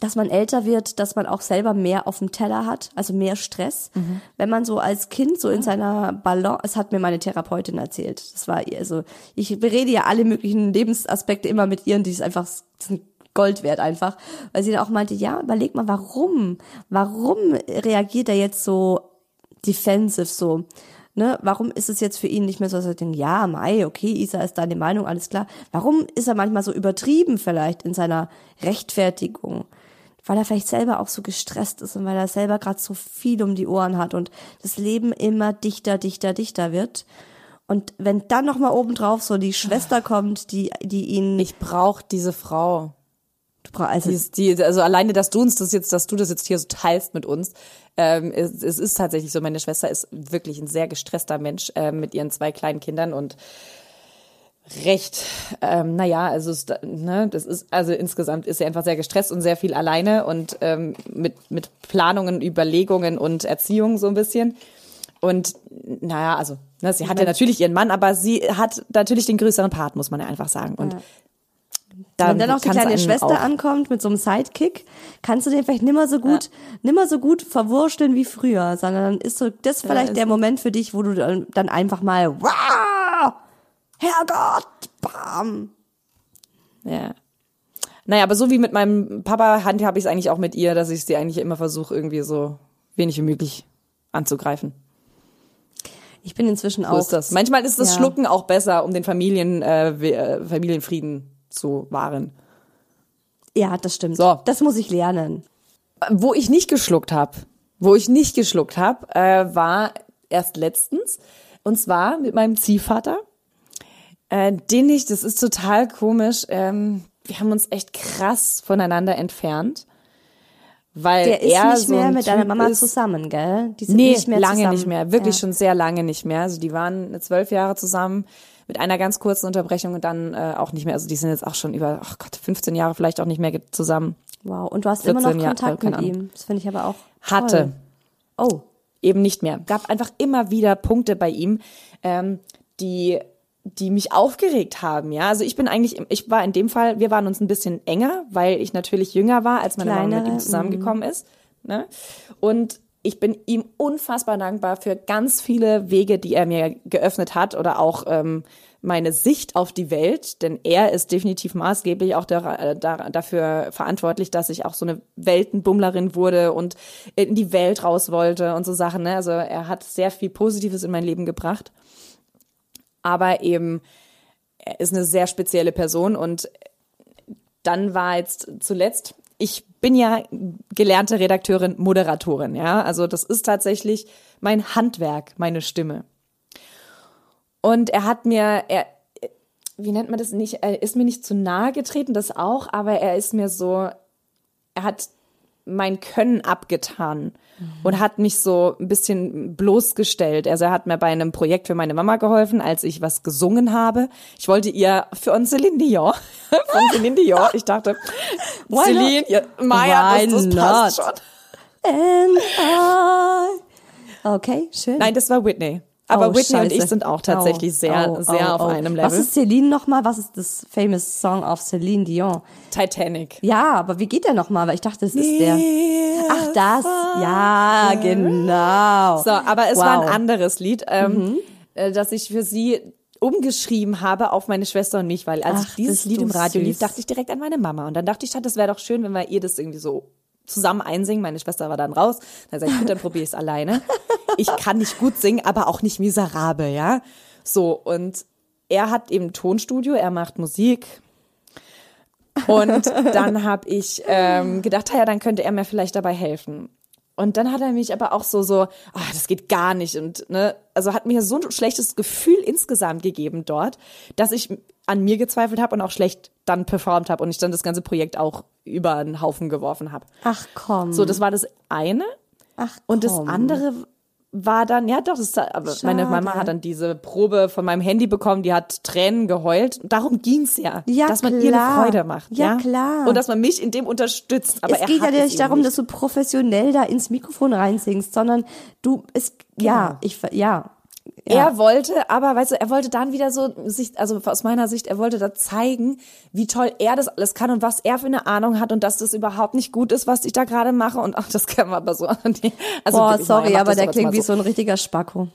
dass man älter wird, dass man auch selber mehr auf dem Teller hat, also mehr Stress. Wenn man so als Kind so in seiner Balance, es hat mir meine Therapeutin erzählt, das war ihr, also ich berede ja alle möglichen Lebensaspekte immer mit ihr und die ist einfach, die Gold wert einfach, weil sie dann auch meinte, ja, überleg mal, warum, warum reagiert er jetzt so defensive so? Ne, warum ist es jetzt für ihn nicht mehr so, dass er denkt, ja, Mai, okay, Isa ist deine Meinung, alles klar. Warum ist er manchmal so übertrieben vielleicht in seiner Rechtfertigung? Weil er vielleicht selber auch so gestresst ist und weil er selber gerade so viel um die Ohren hat und das Leben immer dichter, dichter, dichter wird. Und wenn dann noch mal obendrauf so die Schwester kommt, die, die ihn, Ich brauche diese Frau. Also Die, also alleine, dass du uns das jetzt, dass du das jetzt hier so teilst mit uns, ähm, es, es ist tatsächlich so. Meine Schwester ist wirklich ein sehr gestresster Mensch ähm, mit ihren zwei kleinen Kindern und recht, ähm, naja, also es, ne, das ist, also insgesamt ist sie einfach sehr gestresst und sehr viel alleine und ähm, mit, mit Planungen, Überlegungen und Erziehung so ein bisschen. Und naja, also, ne, sie hat ja natürlich ihren Mann, aber sie hat natürlich den größeren Part, muss man ja einfach sagen. Und da Wenn dann auch die kleine Schwester ankommt mit so einem Sidekick, kannst du den vielleicht nimmer so gut, nimmer so gut verwursteln wie früher, sondern dann ist so das vielleicht ist der Moment für dich, wo du dann, dann einfach mal, wow, Herrgott, bam. Ja. Naja, aber so wie mit meinem Papa handhabe ich es eigentlich auch mit ihr, dass ich sie eigentlich immer versuche, irgendwie so wenig wie möglich anzugreifen. Ich bin inzwischen So auch. ist das. Manchmal ist das Ja. Schlucken auch besser, um den Familien, äh, äh, Familienfrieden zu wahren. Ja, das stimmt. So. Das muss ich lernen. Wo ich nicht geschluckt habe, wo ich nicht geschluckt habe, äh, war erst letztens. Und zwar mit meinem Ziehvater, äh, den ich, das ist total komisch, ähm, wir haben uns echt krass voneinander entfernt. Weil Der ist er nicht so mehr mit deiner Typ Mama ist, zusammen, gell? Die sind Nee, nicht mehr lange zusammen. nicht mehr. Wirklich ja. schon sehr lange nicht mehr. Also die waren zwölf Jahre zusammen mit einer ganz kurzen Unterbrechung und dann äh, auch nicht mehr. Also die sind jetzt auch schon über, ach Gott, 15 Jahre vielleicht auch nicht mehr zusammen. Wow. Und du hast immer noch 14 Jahre, Kontakt keine mit ihm. Das finde ich aber auch Hatte. Toll. Oh. eben nicht mehr. Gab einfach immer wieder Punkte bei ihm, ähm, die die mich aufgeregt haben, ja. Also ich bin eigentlich, ich war in dem Fall, wir waren uns ein bisschen enger, weil ich natürlich jünger war, als meine Mama mit ihm zusammengekommen ist. Ne? Und ich bin ihm unfassbar dankbar für ganz viele Wege, die er mir geöffnet hat oder auch ähm, meine Sicht auf die Welt, denn er ist definitiv maßgeblich auch da, äh, da, dafür verantwortlich, dass ich auch so eine Weltenbummlerin wurde und in die Welt raus wollte und so Sachen. Ne? Also er hat sehr viel Positives in mein Leben gebracht, aber eben er ist eine sehr spezielle Person und dann war jetzt zuletzt, ich bin ja gelernte Redakteurin, Moderatorin, ja. Also das ist tatsächlich mein Handwerk, meine Stimme. Und er hat mir, er, wie nennt man das nicht, er ist mir nicht zu nahe getreten, das auch, aber er ist mir so, er hat mein Können abgetan und hat mich so ein bisschen bloßgestellt. Also er hat mir bei einem Projekt für meine Mama geholfen, als ich was gesungen habe. Ich wollte ihr für uns Celine Dion, [LAUGHS] von Celine Dion, ich dachte, Why Celine, ja, Maya, das, das passt not? schon. And I. Okay, schön. Nein, das war Whitney. Aber Oh, Whitney und ich scheiße. sind auch tatsächlich Oh, sehr, oh, sehr oh, auf oh. einem Level. Was ist Celine nochmal? Was ist das famous Song of Celine Dion? Titanic. Ja, aber wie geht der nochmal? Weil ich dachte, das ist der. Ach, das. Ja, genau. So, aber es wow. war ein anderes Lied, ähm, Mhm. äh, das ich für sie umgeschrieben habe auf meine Schwester und mich, weil als Ach, dieses Lied im Radio lief, süß. dachte ich direkt an meine Mama. Und dann dachte ich, das wäre doch schön, wenn wir ihr das irgendwie so zusammen einsingen. Meine Schwester war dann raus. Dann sag ich, gut, dann probiere ich es alleine. Ich kann nicht gut singen, aber auch nicht miserabel, ja. So, und er hat eben Tonstudio, er macht Musik. Und dann habe ich ähm, gedacht, ja, dann könnte er mir vielleicht dabei helfen. Und dann hat er mich aber auch so, so, ah, das geht gar nicht. Und ne, also hat mir so ein schlechtes Gefühl insgesamt gegeben dort, dass ich an mir gezweifelt habe und auch schlecht dann performt habe und ich dann das ganze Projekt auch über einen Haufen geworfen habe. Ach komm. So, das war das eine. Ach, Und das komm. andere war dann, ja doch, das, aber meine Mama hat dann diese Probe von meinem Handy bekommen, die hat Tränen geheult. Darum ging's ja, Ja, dass man ihr eine. Freude macht. Ja, Ja, klar. Und dass man mich in dem unterstützt. Aber es er geht ja nicht darum, nicht. dass du professionell da ins Mikrofon reinsingst, sondern du, es, ja, ich, ver- ja. Ja. Er wollte, aber weißt du, er wollte dann wieder so sich, also aus meiner Sicht, er wollte da zeigen, wie toll er das alles kann und was er für eine Ahnung hat und dass das überhaupt nicht gut ist, was ich da gerade mache und ach, das kann man aber so. [LAUGHS] nee. Also Boah, sorry, mach aber der klingt mal wie so ein richtiger Spacko.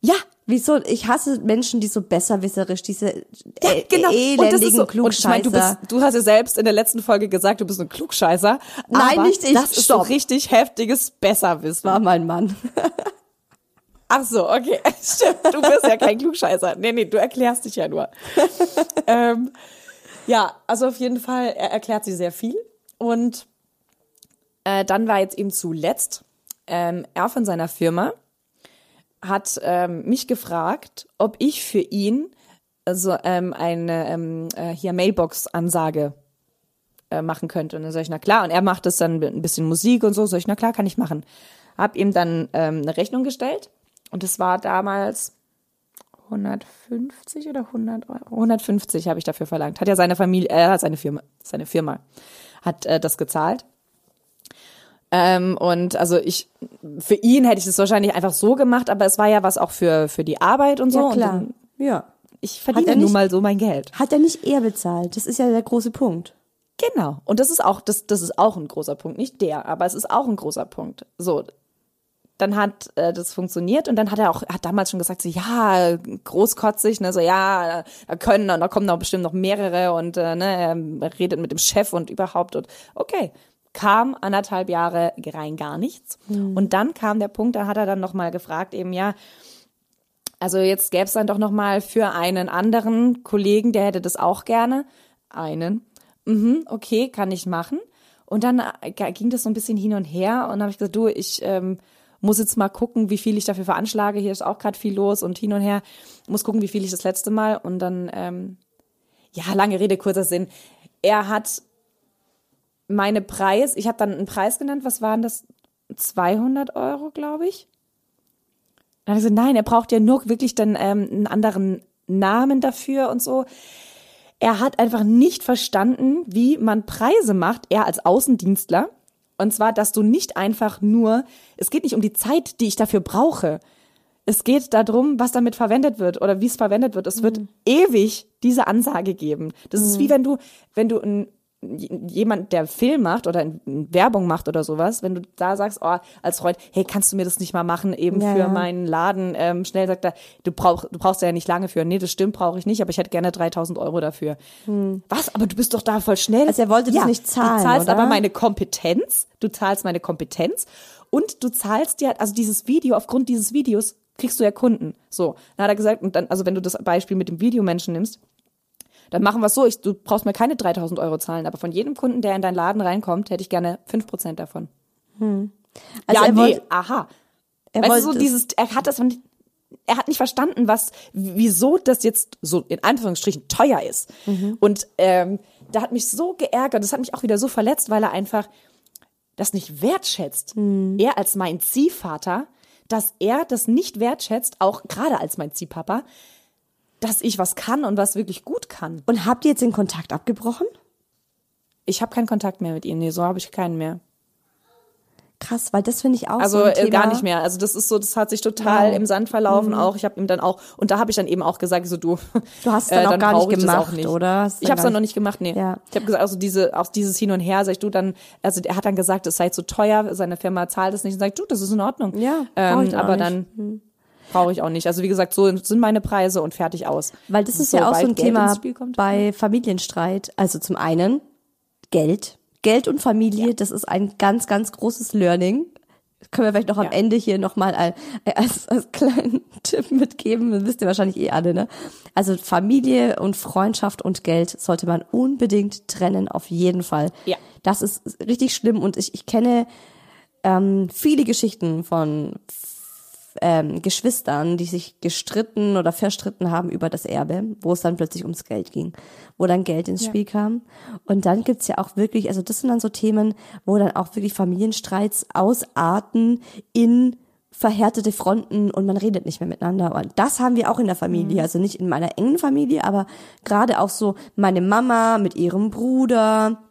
Ja, Wieso? Ich hasse Menschen, die so besserwisserisch, diese Ja, äh, genau. Und das ist elendigen so, und ich meine, du, Klugscheißer. bist, du hast ja selbst in der letzten Folge gesagt, du bist ein Klugscheißer. Nein, nicht ich. Das ist Stopp. so richtig heftiges Besserwissen. war mein Mann. [LAUGHS] Ach so, okay. [LAUGHS] Stimmt, du bist ja kein Klugscheißer. Nee, nee, du erklärst dich ja nur. [LAUGHS] ähm, ja, also auf jeden Fall, er erklärt sie sehr viel. Und äh, dann war jetzt eben zuletzt, ähm, er von seiner Firma hat ähm, mich gefragt, ob ich für ihn also ähm, eine ähm, äh, hier Mailbox-Ansage äh, machen könnte. Und dann sag ich, na klar. Und er macht das dann mit ein bisschen Musik und so. Sag ich, na klar, kann ich machen. Hab ihm dann ähm, eine Rechnung gestellt. Und es war damals 150 oder 100 Euro? 150 habe ich dafür verlangt. Hat ja seine Familie, hat seine Firma, seine Firma hat äh, das gezahlt. Ähm, und also ich, für ihn hätte ich das wahrscheinlich einfach so gemacht, aber es war ja was auch für, für die Arbeit und so. Ja, klar. dann, Ja. ich verdiene er nun nicht- mal so mein Geld. Hat er nicht er bezahlt? Das ist ja der große Punkt. Genau. Und das ist auch, das, das ist auch ein großer Punkt. Nicht der, aber es ist auch ein großer Punkt. So. Dann hat äh, das funktioniert und dann hat er auch, hat damals schon gesagt, so, ja, großkotzig, ne, so, ja, da können, und da kommen noch bestimmt noch mehrere und äh, ne, er redet mit dem Chef und überhaupt und okay. Kam anderthalb Jahre rein gar nichts. Und dann kam der Punkt, da hat er dann nochmal gefragt, eben, ja, also jetzt gäbe es dann doch noch mal für einen anderen Kollegen, der hätte das auch gerne. Einen. Mhm, okay, kann ich machen. Und dann äh, ging das so ein bisschen hin und her und habe ich gesagt, du, ich ähm, Muss jetzt mal gucken, wie viel ich dafür veranschlage. Hier ist auch gerade viel los und hin und her. Muss gucken, wie viel ich das letzte Mal und dann, ähm, ja, lange Rede, kurzer Sinn. Er hat meine Preis, ich habe dann einen Preis genannt, was waren das? 200 Euro, glaube ich. Dann hat er gesagt, nein, er braucht ja nur wirklich dann ähm, einen anderen Namen dafür und so. Er hat einfach nicht verstanden, wie man Preise macht, er als Außendienstler. Und zwar, dass du nicht einfach nur, es geht nicht um die Zeit, die ich dafür brauche. Es geht darum, was damit verwendet wird oder wie es verwendet wird. Es wird ewig diese Ansage geben. Das ist wie wenn du, wenn du ein jemand, der Film macht oder Werbung macht oder sowas, wenn du da sagst, oh, als Freund, hey, kannst du mir das nicht mal machen, eben Ja, für ja. meinen Laden, ähm, schnell sagt er, du, brauch, du brauchst ja nicht lange für. Nee, das stimmt, brauche ich nicht, aber ich hätte gerne 3000 Euro dafür. Was? Aber du bist doch da voll schnell. Hm. Also er wollte das nicht zahlen, Du zahlst oder? aber meine Kompetenz, du zahlst meine Kompetenz und du zahlst ja, also dieses Video, aufgrund dieses Videos kriegst du ja Kunden. So, dann hat er gesagt, und dann, also wenn du das Beispiel mit dem Videomenschen nimmst, dann machen wir es so, ich, du brauchst mir keine 3000 Euro zahlen, aber von jedem Kunden, der in deinen Laden reinkommt, hätte ich gerne 5% davon. Also ja, er nee, wollte- aha. er weißt du, wollte so das- dieses, er hat das, nicht- er hat nicht verstanden, was, wieso das jetzt so in Anführungsstrichen teuer ist. Mhm. Und ähm, da hat mich so geärgert, das hat mich auch wieder so verletzt, weil er einfach das nicht wertschätzt. Mhm. Er als mein Ziehvater, dass er das nicht wertschätzt, auch gerade als mein Ziehpapa, dass ich was kann und was wirklich gut kann. Und habt ihr jetzt den Kontakt abgebrochen? Ich habe keinen Kontakt mehr mit ihm, nee, so habe ich keinen mehr. Krass, weil das finde ich auch Also so äh, Thema. gar nicht mehr. Also das ist so, das hat sich total Wow. im Sand verlaufen auch. Ich habe ihm dann auch und da habe ich dann eben auch gesagt, so du. äh, Du hast es [LAUGHS] dann auch gar nicht gemacht, oder? Hast Ich dann habe es dann noch nicht gemacht, nee. Ja. Ich habe gesagt, also diese, auch dieses Hin und Her, sag ich du dann, also er hat dann gesagt, es sei zu teuer, seine Firma zahlt es nicht. Und sag ich, du, das ist in Ordnung. Ja, ähm, aber nicht. Dann brauche ich auch nicht. Also wie gesagt, so sind meine Preise und fertig aus. Weil das ist ja auch so ein Geld Thema bei Familienstreit. Also zum einen Geld. Geld und Familie, das ist ein ganz, ganz großes Learning. Das können wir vielleicht noch am Ja. Ende hier nochmal als, als, als kleinen [LAUGHS] Tipp mitgeben. Das wisst ihr wahrscheinlich eh alle, ne? Also Familie und Freundschaft und Geld sollte man unbedingt trennen, auf jeden Fall. Ja. Das ist richtig schlimm und ich, ich kenne ähm, viele Geschichten von ähm, Geschwistern, die sich gestritten oder verstritten haben über das Erbe, wo es dann plötzlich ums Geld ging, wo dann Geld ins Spiel kam. Und dann gibt's ja auch wirklich, also das sind dann so Themen, wo dann auch wirklich Familienstreits ausarten in verhärtete Fronten und man redet nicht mehr miteinander. Und das haben wir auch in der Familie, also nicht in meiner engen Familie, aber gerade auch so meine Mama mit ihrem Bruder,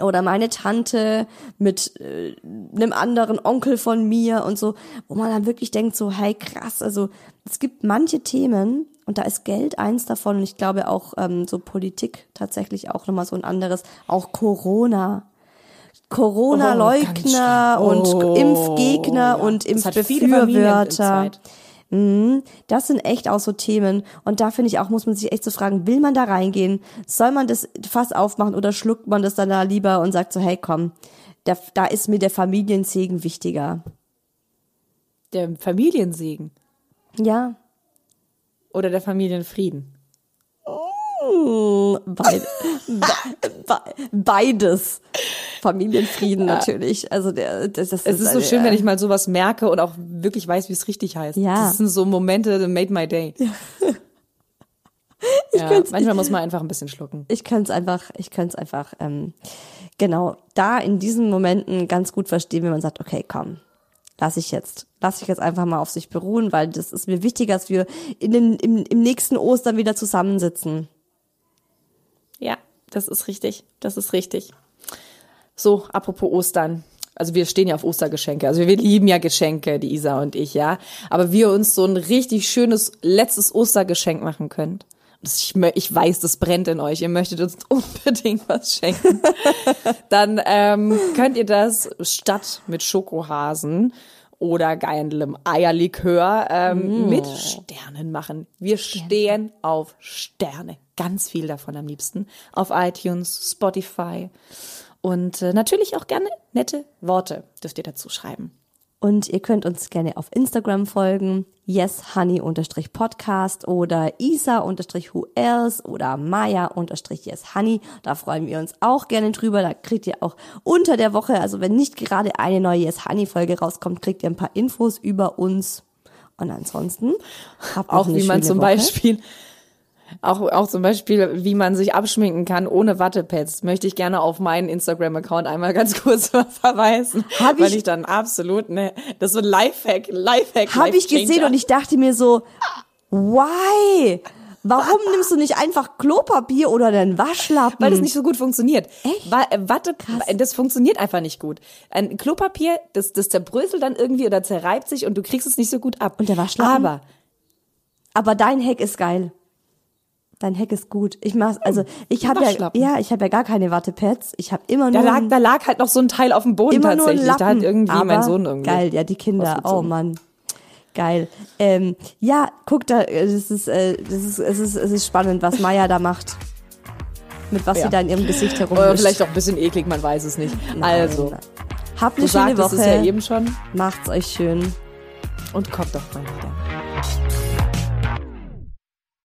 oder meine Tante mit äh, einem anderen Onkel von mir und so, wo man dann wirklich denkt so, hey krass, also es gibt manche Themen und da ist Geld eins davon und ich glaube auch ähm, so Politik tatsächlich auch nochmal so ein anderes, auch Corona. Corona-Leugner Oh, schlimm. und Oh, Impfgegner ja. und Impfbefürworter. Mhm, das sind echt auch so Themen. Und da finde ich auch, muss man sich echt so fragen, will man da reingehen? Soll man das Fass aufmachen oder schluckt man das dann da lieber und sagt so, hey komm, da, da ist mir der Familiensegen wichtiger. Der Familiensegen Ja. oder der Familienfrieden. Beid, [LAUGHS] be, be, beides. Familienfrieden [LAUGHS] natürlich. Also der, das, das Es ist so eine- schön, wenn ich mal sowas merke und auch wirklich weiß, wie es richtig heißt. Ja. Das sind so Momente, that made my day. Ja. [LAUGHS] könnte- manchmal muss man einfach ein bisschen schlucken. ich könnte es einfach, ich könnte es einfach, ähm, genau, da in diesen Momenten ganz gut verstehen, wenn man sagt, okay, komm, lass ich jetzt, lass ich jetzt einfach mal auf sich beruhen, weil das ist mir wichtiger, dass wir in den, im, im nächsten Ostern wieder zusammensitzen. Ja, das ist richtig. Das ist richtig. So, apropos Ostern. Also wir stehen ja auf Ostergeschenke. Also wir lieben ja Geschenke, die Isa und ich, ja. Aber wir uns so ein richtig schönes letztes Ostergeschenk machen. Das- Ich, weiß, das brennt in euch. Ihr möchtet uns [LAUGHS] unbedingt was schenken. Dann ähm, könnt ihr das statt mit Schokohasen oder geilem Eierlikör ähm, mit Sternen machen. Wir stehen auf Sterne. Ganz viel davon am liebsten. Auf iTunes, Spotify. Und äh, natürlich auch gerne nette Worte dürft ihr dazu schreiben. Und ihr könnt uns gerne auf Instagram folgen, yeshoney-podcast oder isa-who else oder maya-yeshoney. Da freuen wir uns auch gerne drüber. Da kriegt ihr auch unter der Woche, also wenn nicht gerade eine neue Yes Honey Folge rauskommt, kriegt ihr ein paar Infos über uns. Und ansonsten habt Auch wie man zum Woche. Beispiel, auch, auch zum Beispiel, wie man sich abschminken kann ohne Wattepads, möchte ich gerne auf meinen Instagram-Account einmal ganz [LAUGHS] kurz verweisen. Hab weil ich- ich dann absolut, ne, das ist so ein Lifehack, Lifehack, Habe ich gesehen und ich dachte mir so, why? Warum nimmst du nicht einfach Klopapier oder einen Waschlappen? weil das nicht so gut funktioniert. Echt? Äh, Watte, das funktioniert einfach nicht gut. Ein Klopapier, das, das zerbröselt dann irgendwie oder zerreibt sich und du kriegst es nicht so gut ab. Und der Waschlappen? Aber Aber dein Hack ist geil. Dein Hack ist gut. Ich mach's, also ich habe ja, ja, ich habe ja gar keine Wattepads. Ich habe immer da nur lag, ein- da lag halt noch so ein Teil auf dem Boden immer nur ein tatsächlich. Lappen. Da hat irgendwie aber mein Sohn irgendwie. Geil, ja, die Kinder. Oh. Mann. Geil. Ähm, ja, guck da, äh, das ist, äh, das ist, es ist, es ist spannend, was Maya da macht. Mit was Ja. sie da in ihrem Gesicht Oder herumwischt. vielleicht auch ein bisschen eklig, man weiß es nicht. also, Nein. Habt eine du schöne sagtest Woche. es ja eben schon Macht's euch schön. und kommt doch mal wieder.